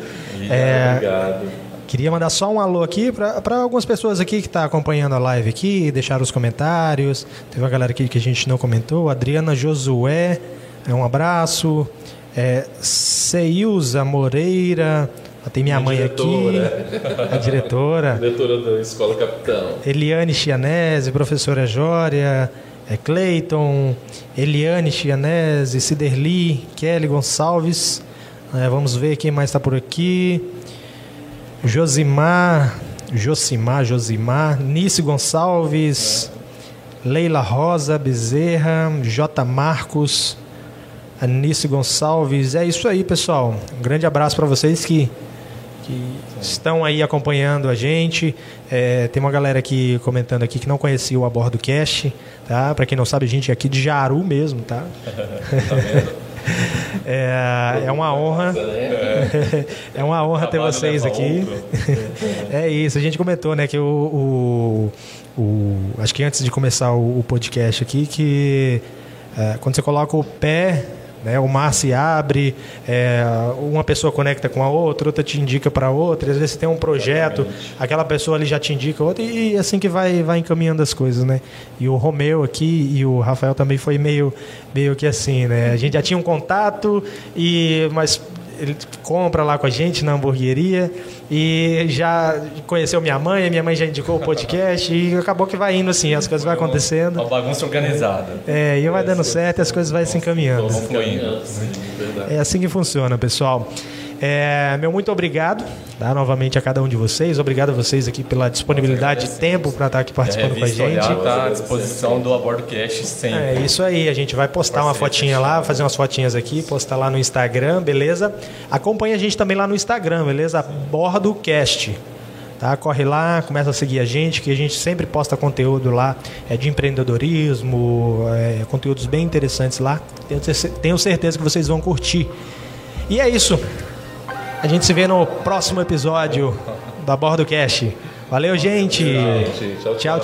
É, obrigado. Queria mandar só um alô aqui para algumas pessoas aqui que estão tá acompanhando a live aqui, deixaram os comentários. Teve uma galera aqui que a gente não comentou. Adriana Josué, é um abraço. É, Ceilza Moreira, tem minha, minha mãe diretora. aqui, a diretora. diretora da Escola Capitão. Eliane Chianese, professora Jória, é Cleiton, Eliane Chianese, Ciderli, Kelly Gonçalves. É, vamos ver quem mais está por aqui. Josimar, Josimar, Josimar, Nice Gonçalves, Leila Rosa Bezerra, J. Marcos, Anice Gonçalves. É isso aí, pessoal. Um grande abraço para vocês que, que estão aí acompanhando a gente. É, tem uma galera aqui comentando aqui que não conhecia o Abordo Cast, tá? Para quem não sabe, a gente é aqui de Jaru mesmo, tá? tá vendo? É, é uma honra. É uma honra ter vocês aqui. É isso, a gente comentou, né, que o, o, o acho que antes de começar o, o podcast aqui, que é, quando você coloca o pé né? O mar se abre, é, uma pessoa conecta com a outra, outra te indica para outra. Às vezes você tem um projeto, Exatamente. aquela pessoa ali já te indica outra e assim que vai, vai encaminhando as coisas, né? E o Romeu aqui e o Rafael também foi meio, meio que assim, né? A gente já tinha um contato e mas ele compra lá com a gente na hamburgueria e já conheceu minha mãe, minha mãe já indicou o podcast e acabou que vai indo assim, as coisas vão acontecendo. Uma bagunça organizada. É, e vai dando certo e as coisas vão se encaminhando. É assim que funciona, pessoal. É, meu muito obrigado tá, novamente a cada um de vocês. Obrigado a vocês aqui pela disponibilidade de tempo para estar aqui participando com a gente. Está à disposição do AbordoCast sempre. É isso aí. A gente vai postar uma fotinha lá, fazer umas fotinhas aqui, postar lá no Instagram, beleza? Acompanhe a gente também lá no Instagram, beleza? AbordoCast. Tá? Corre lá, começa a seguir a gente, que a gente sempre posta conteúdo lá é de empreendedorismo, é, conteúdos bem interessantes lá. Tenho, tenho certeza que vocês vão curtir. E é isso. A gente se vê no próximo episódio da Bordo Cash. Valeu, gente. tchau. tchau. tchau.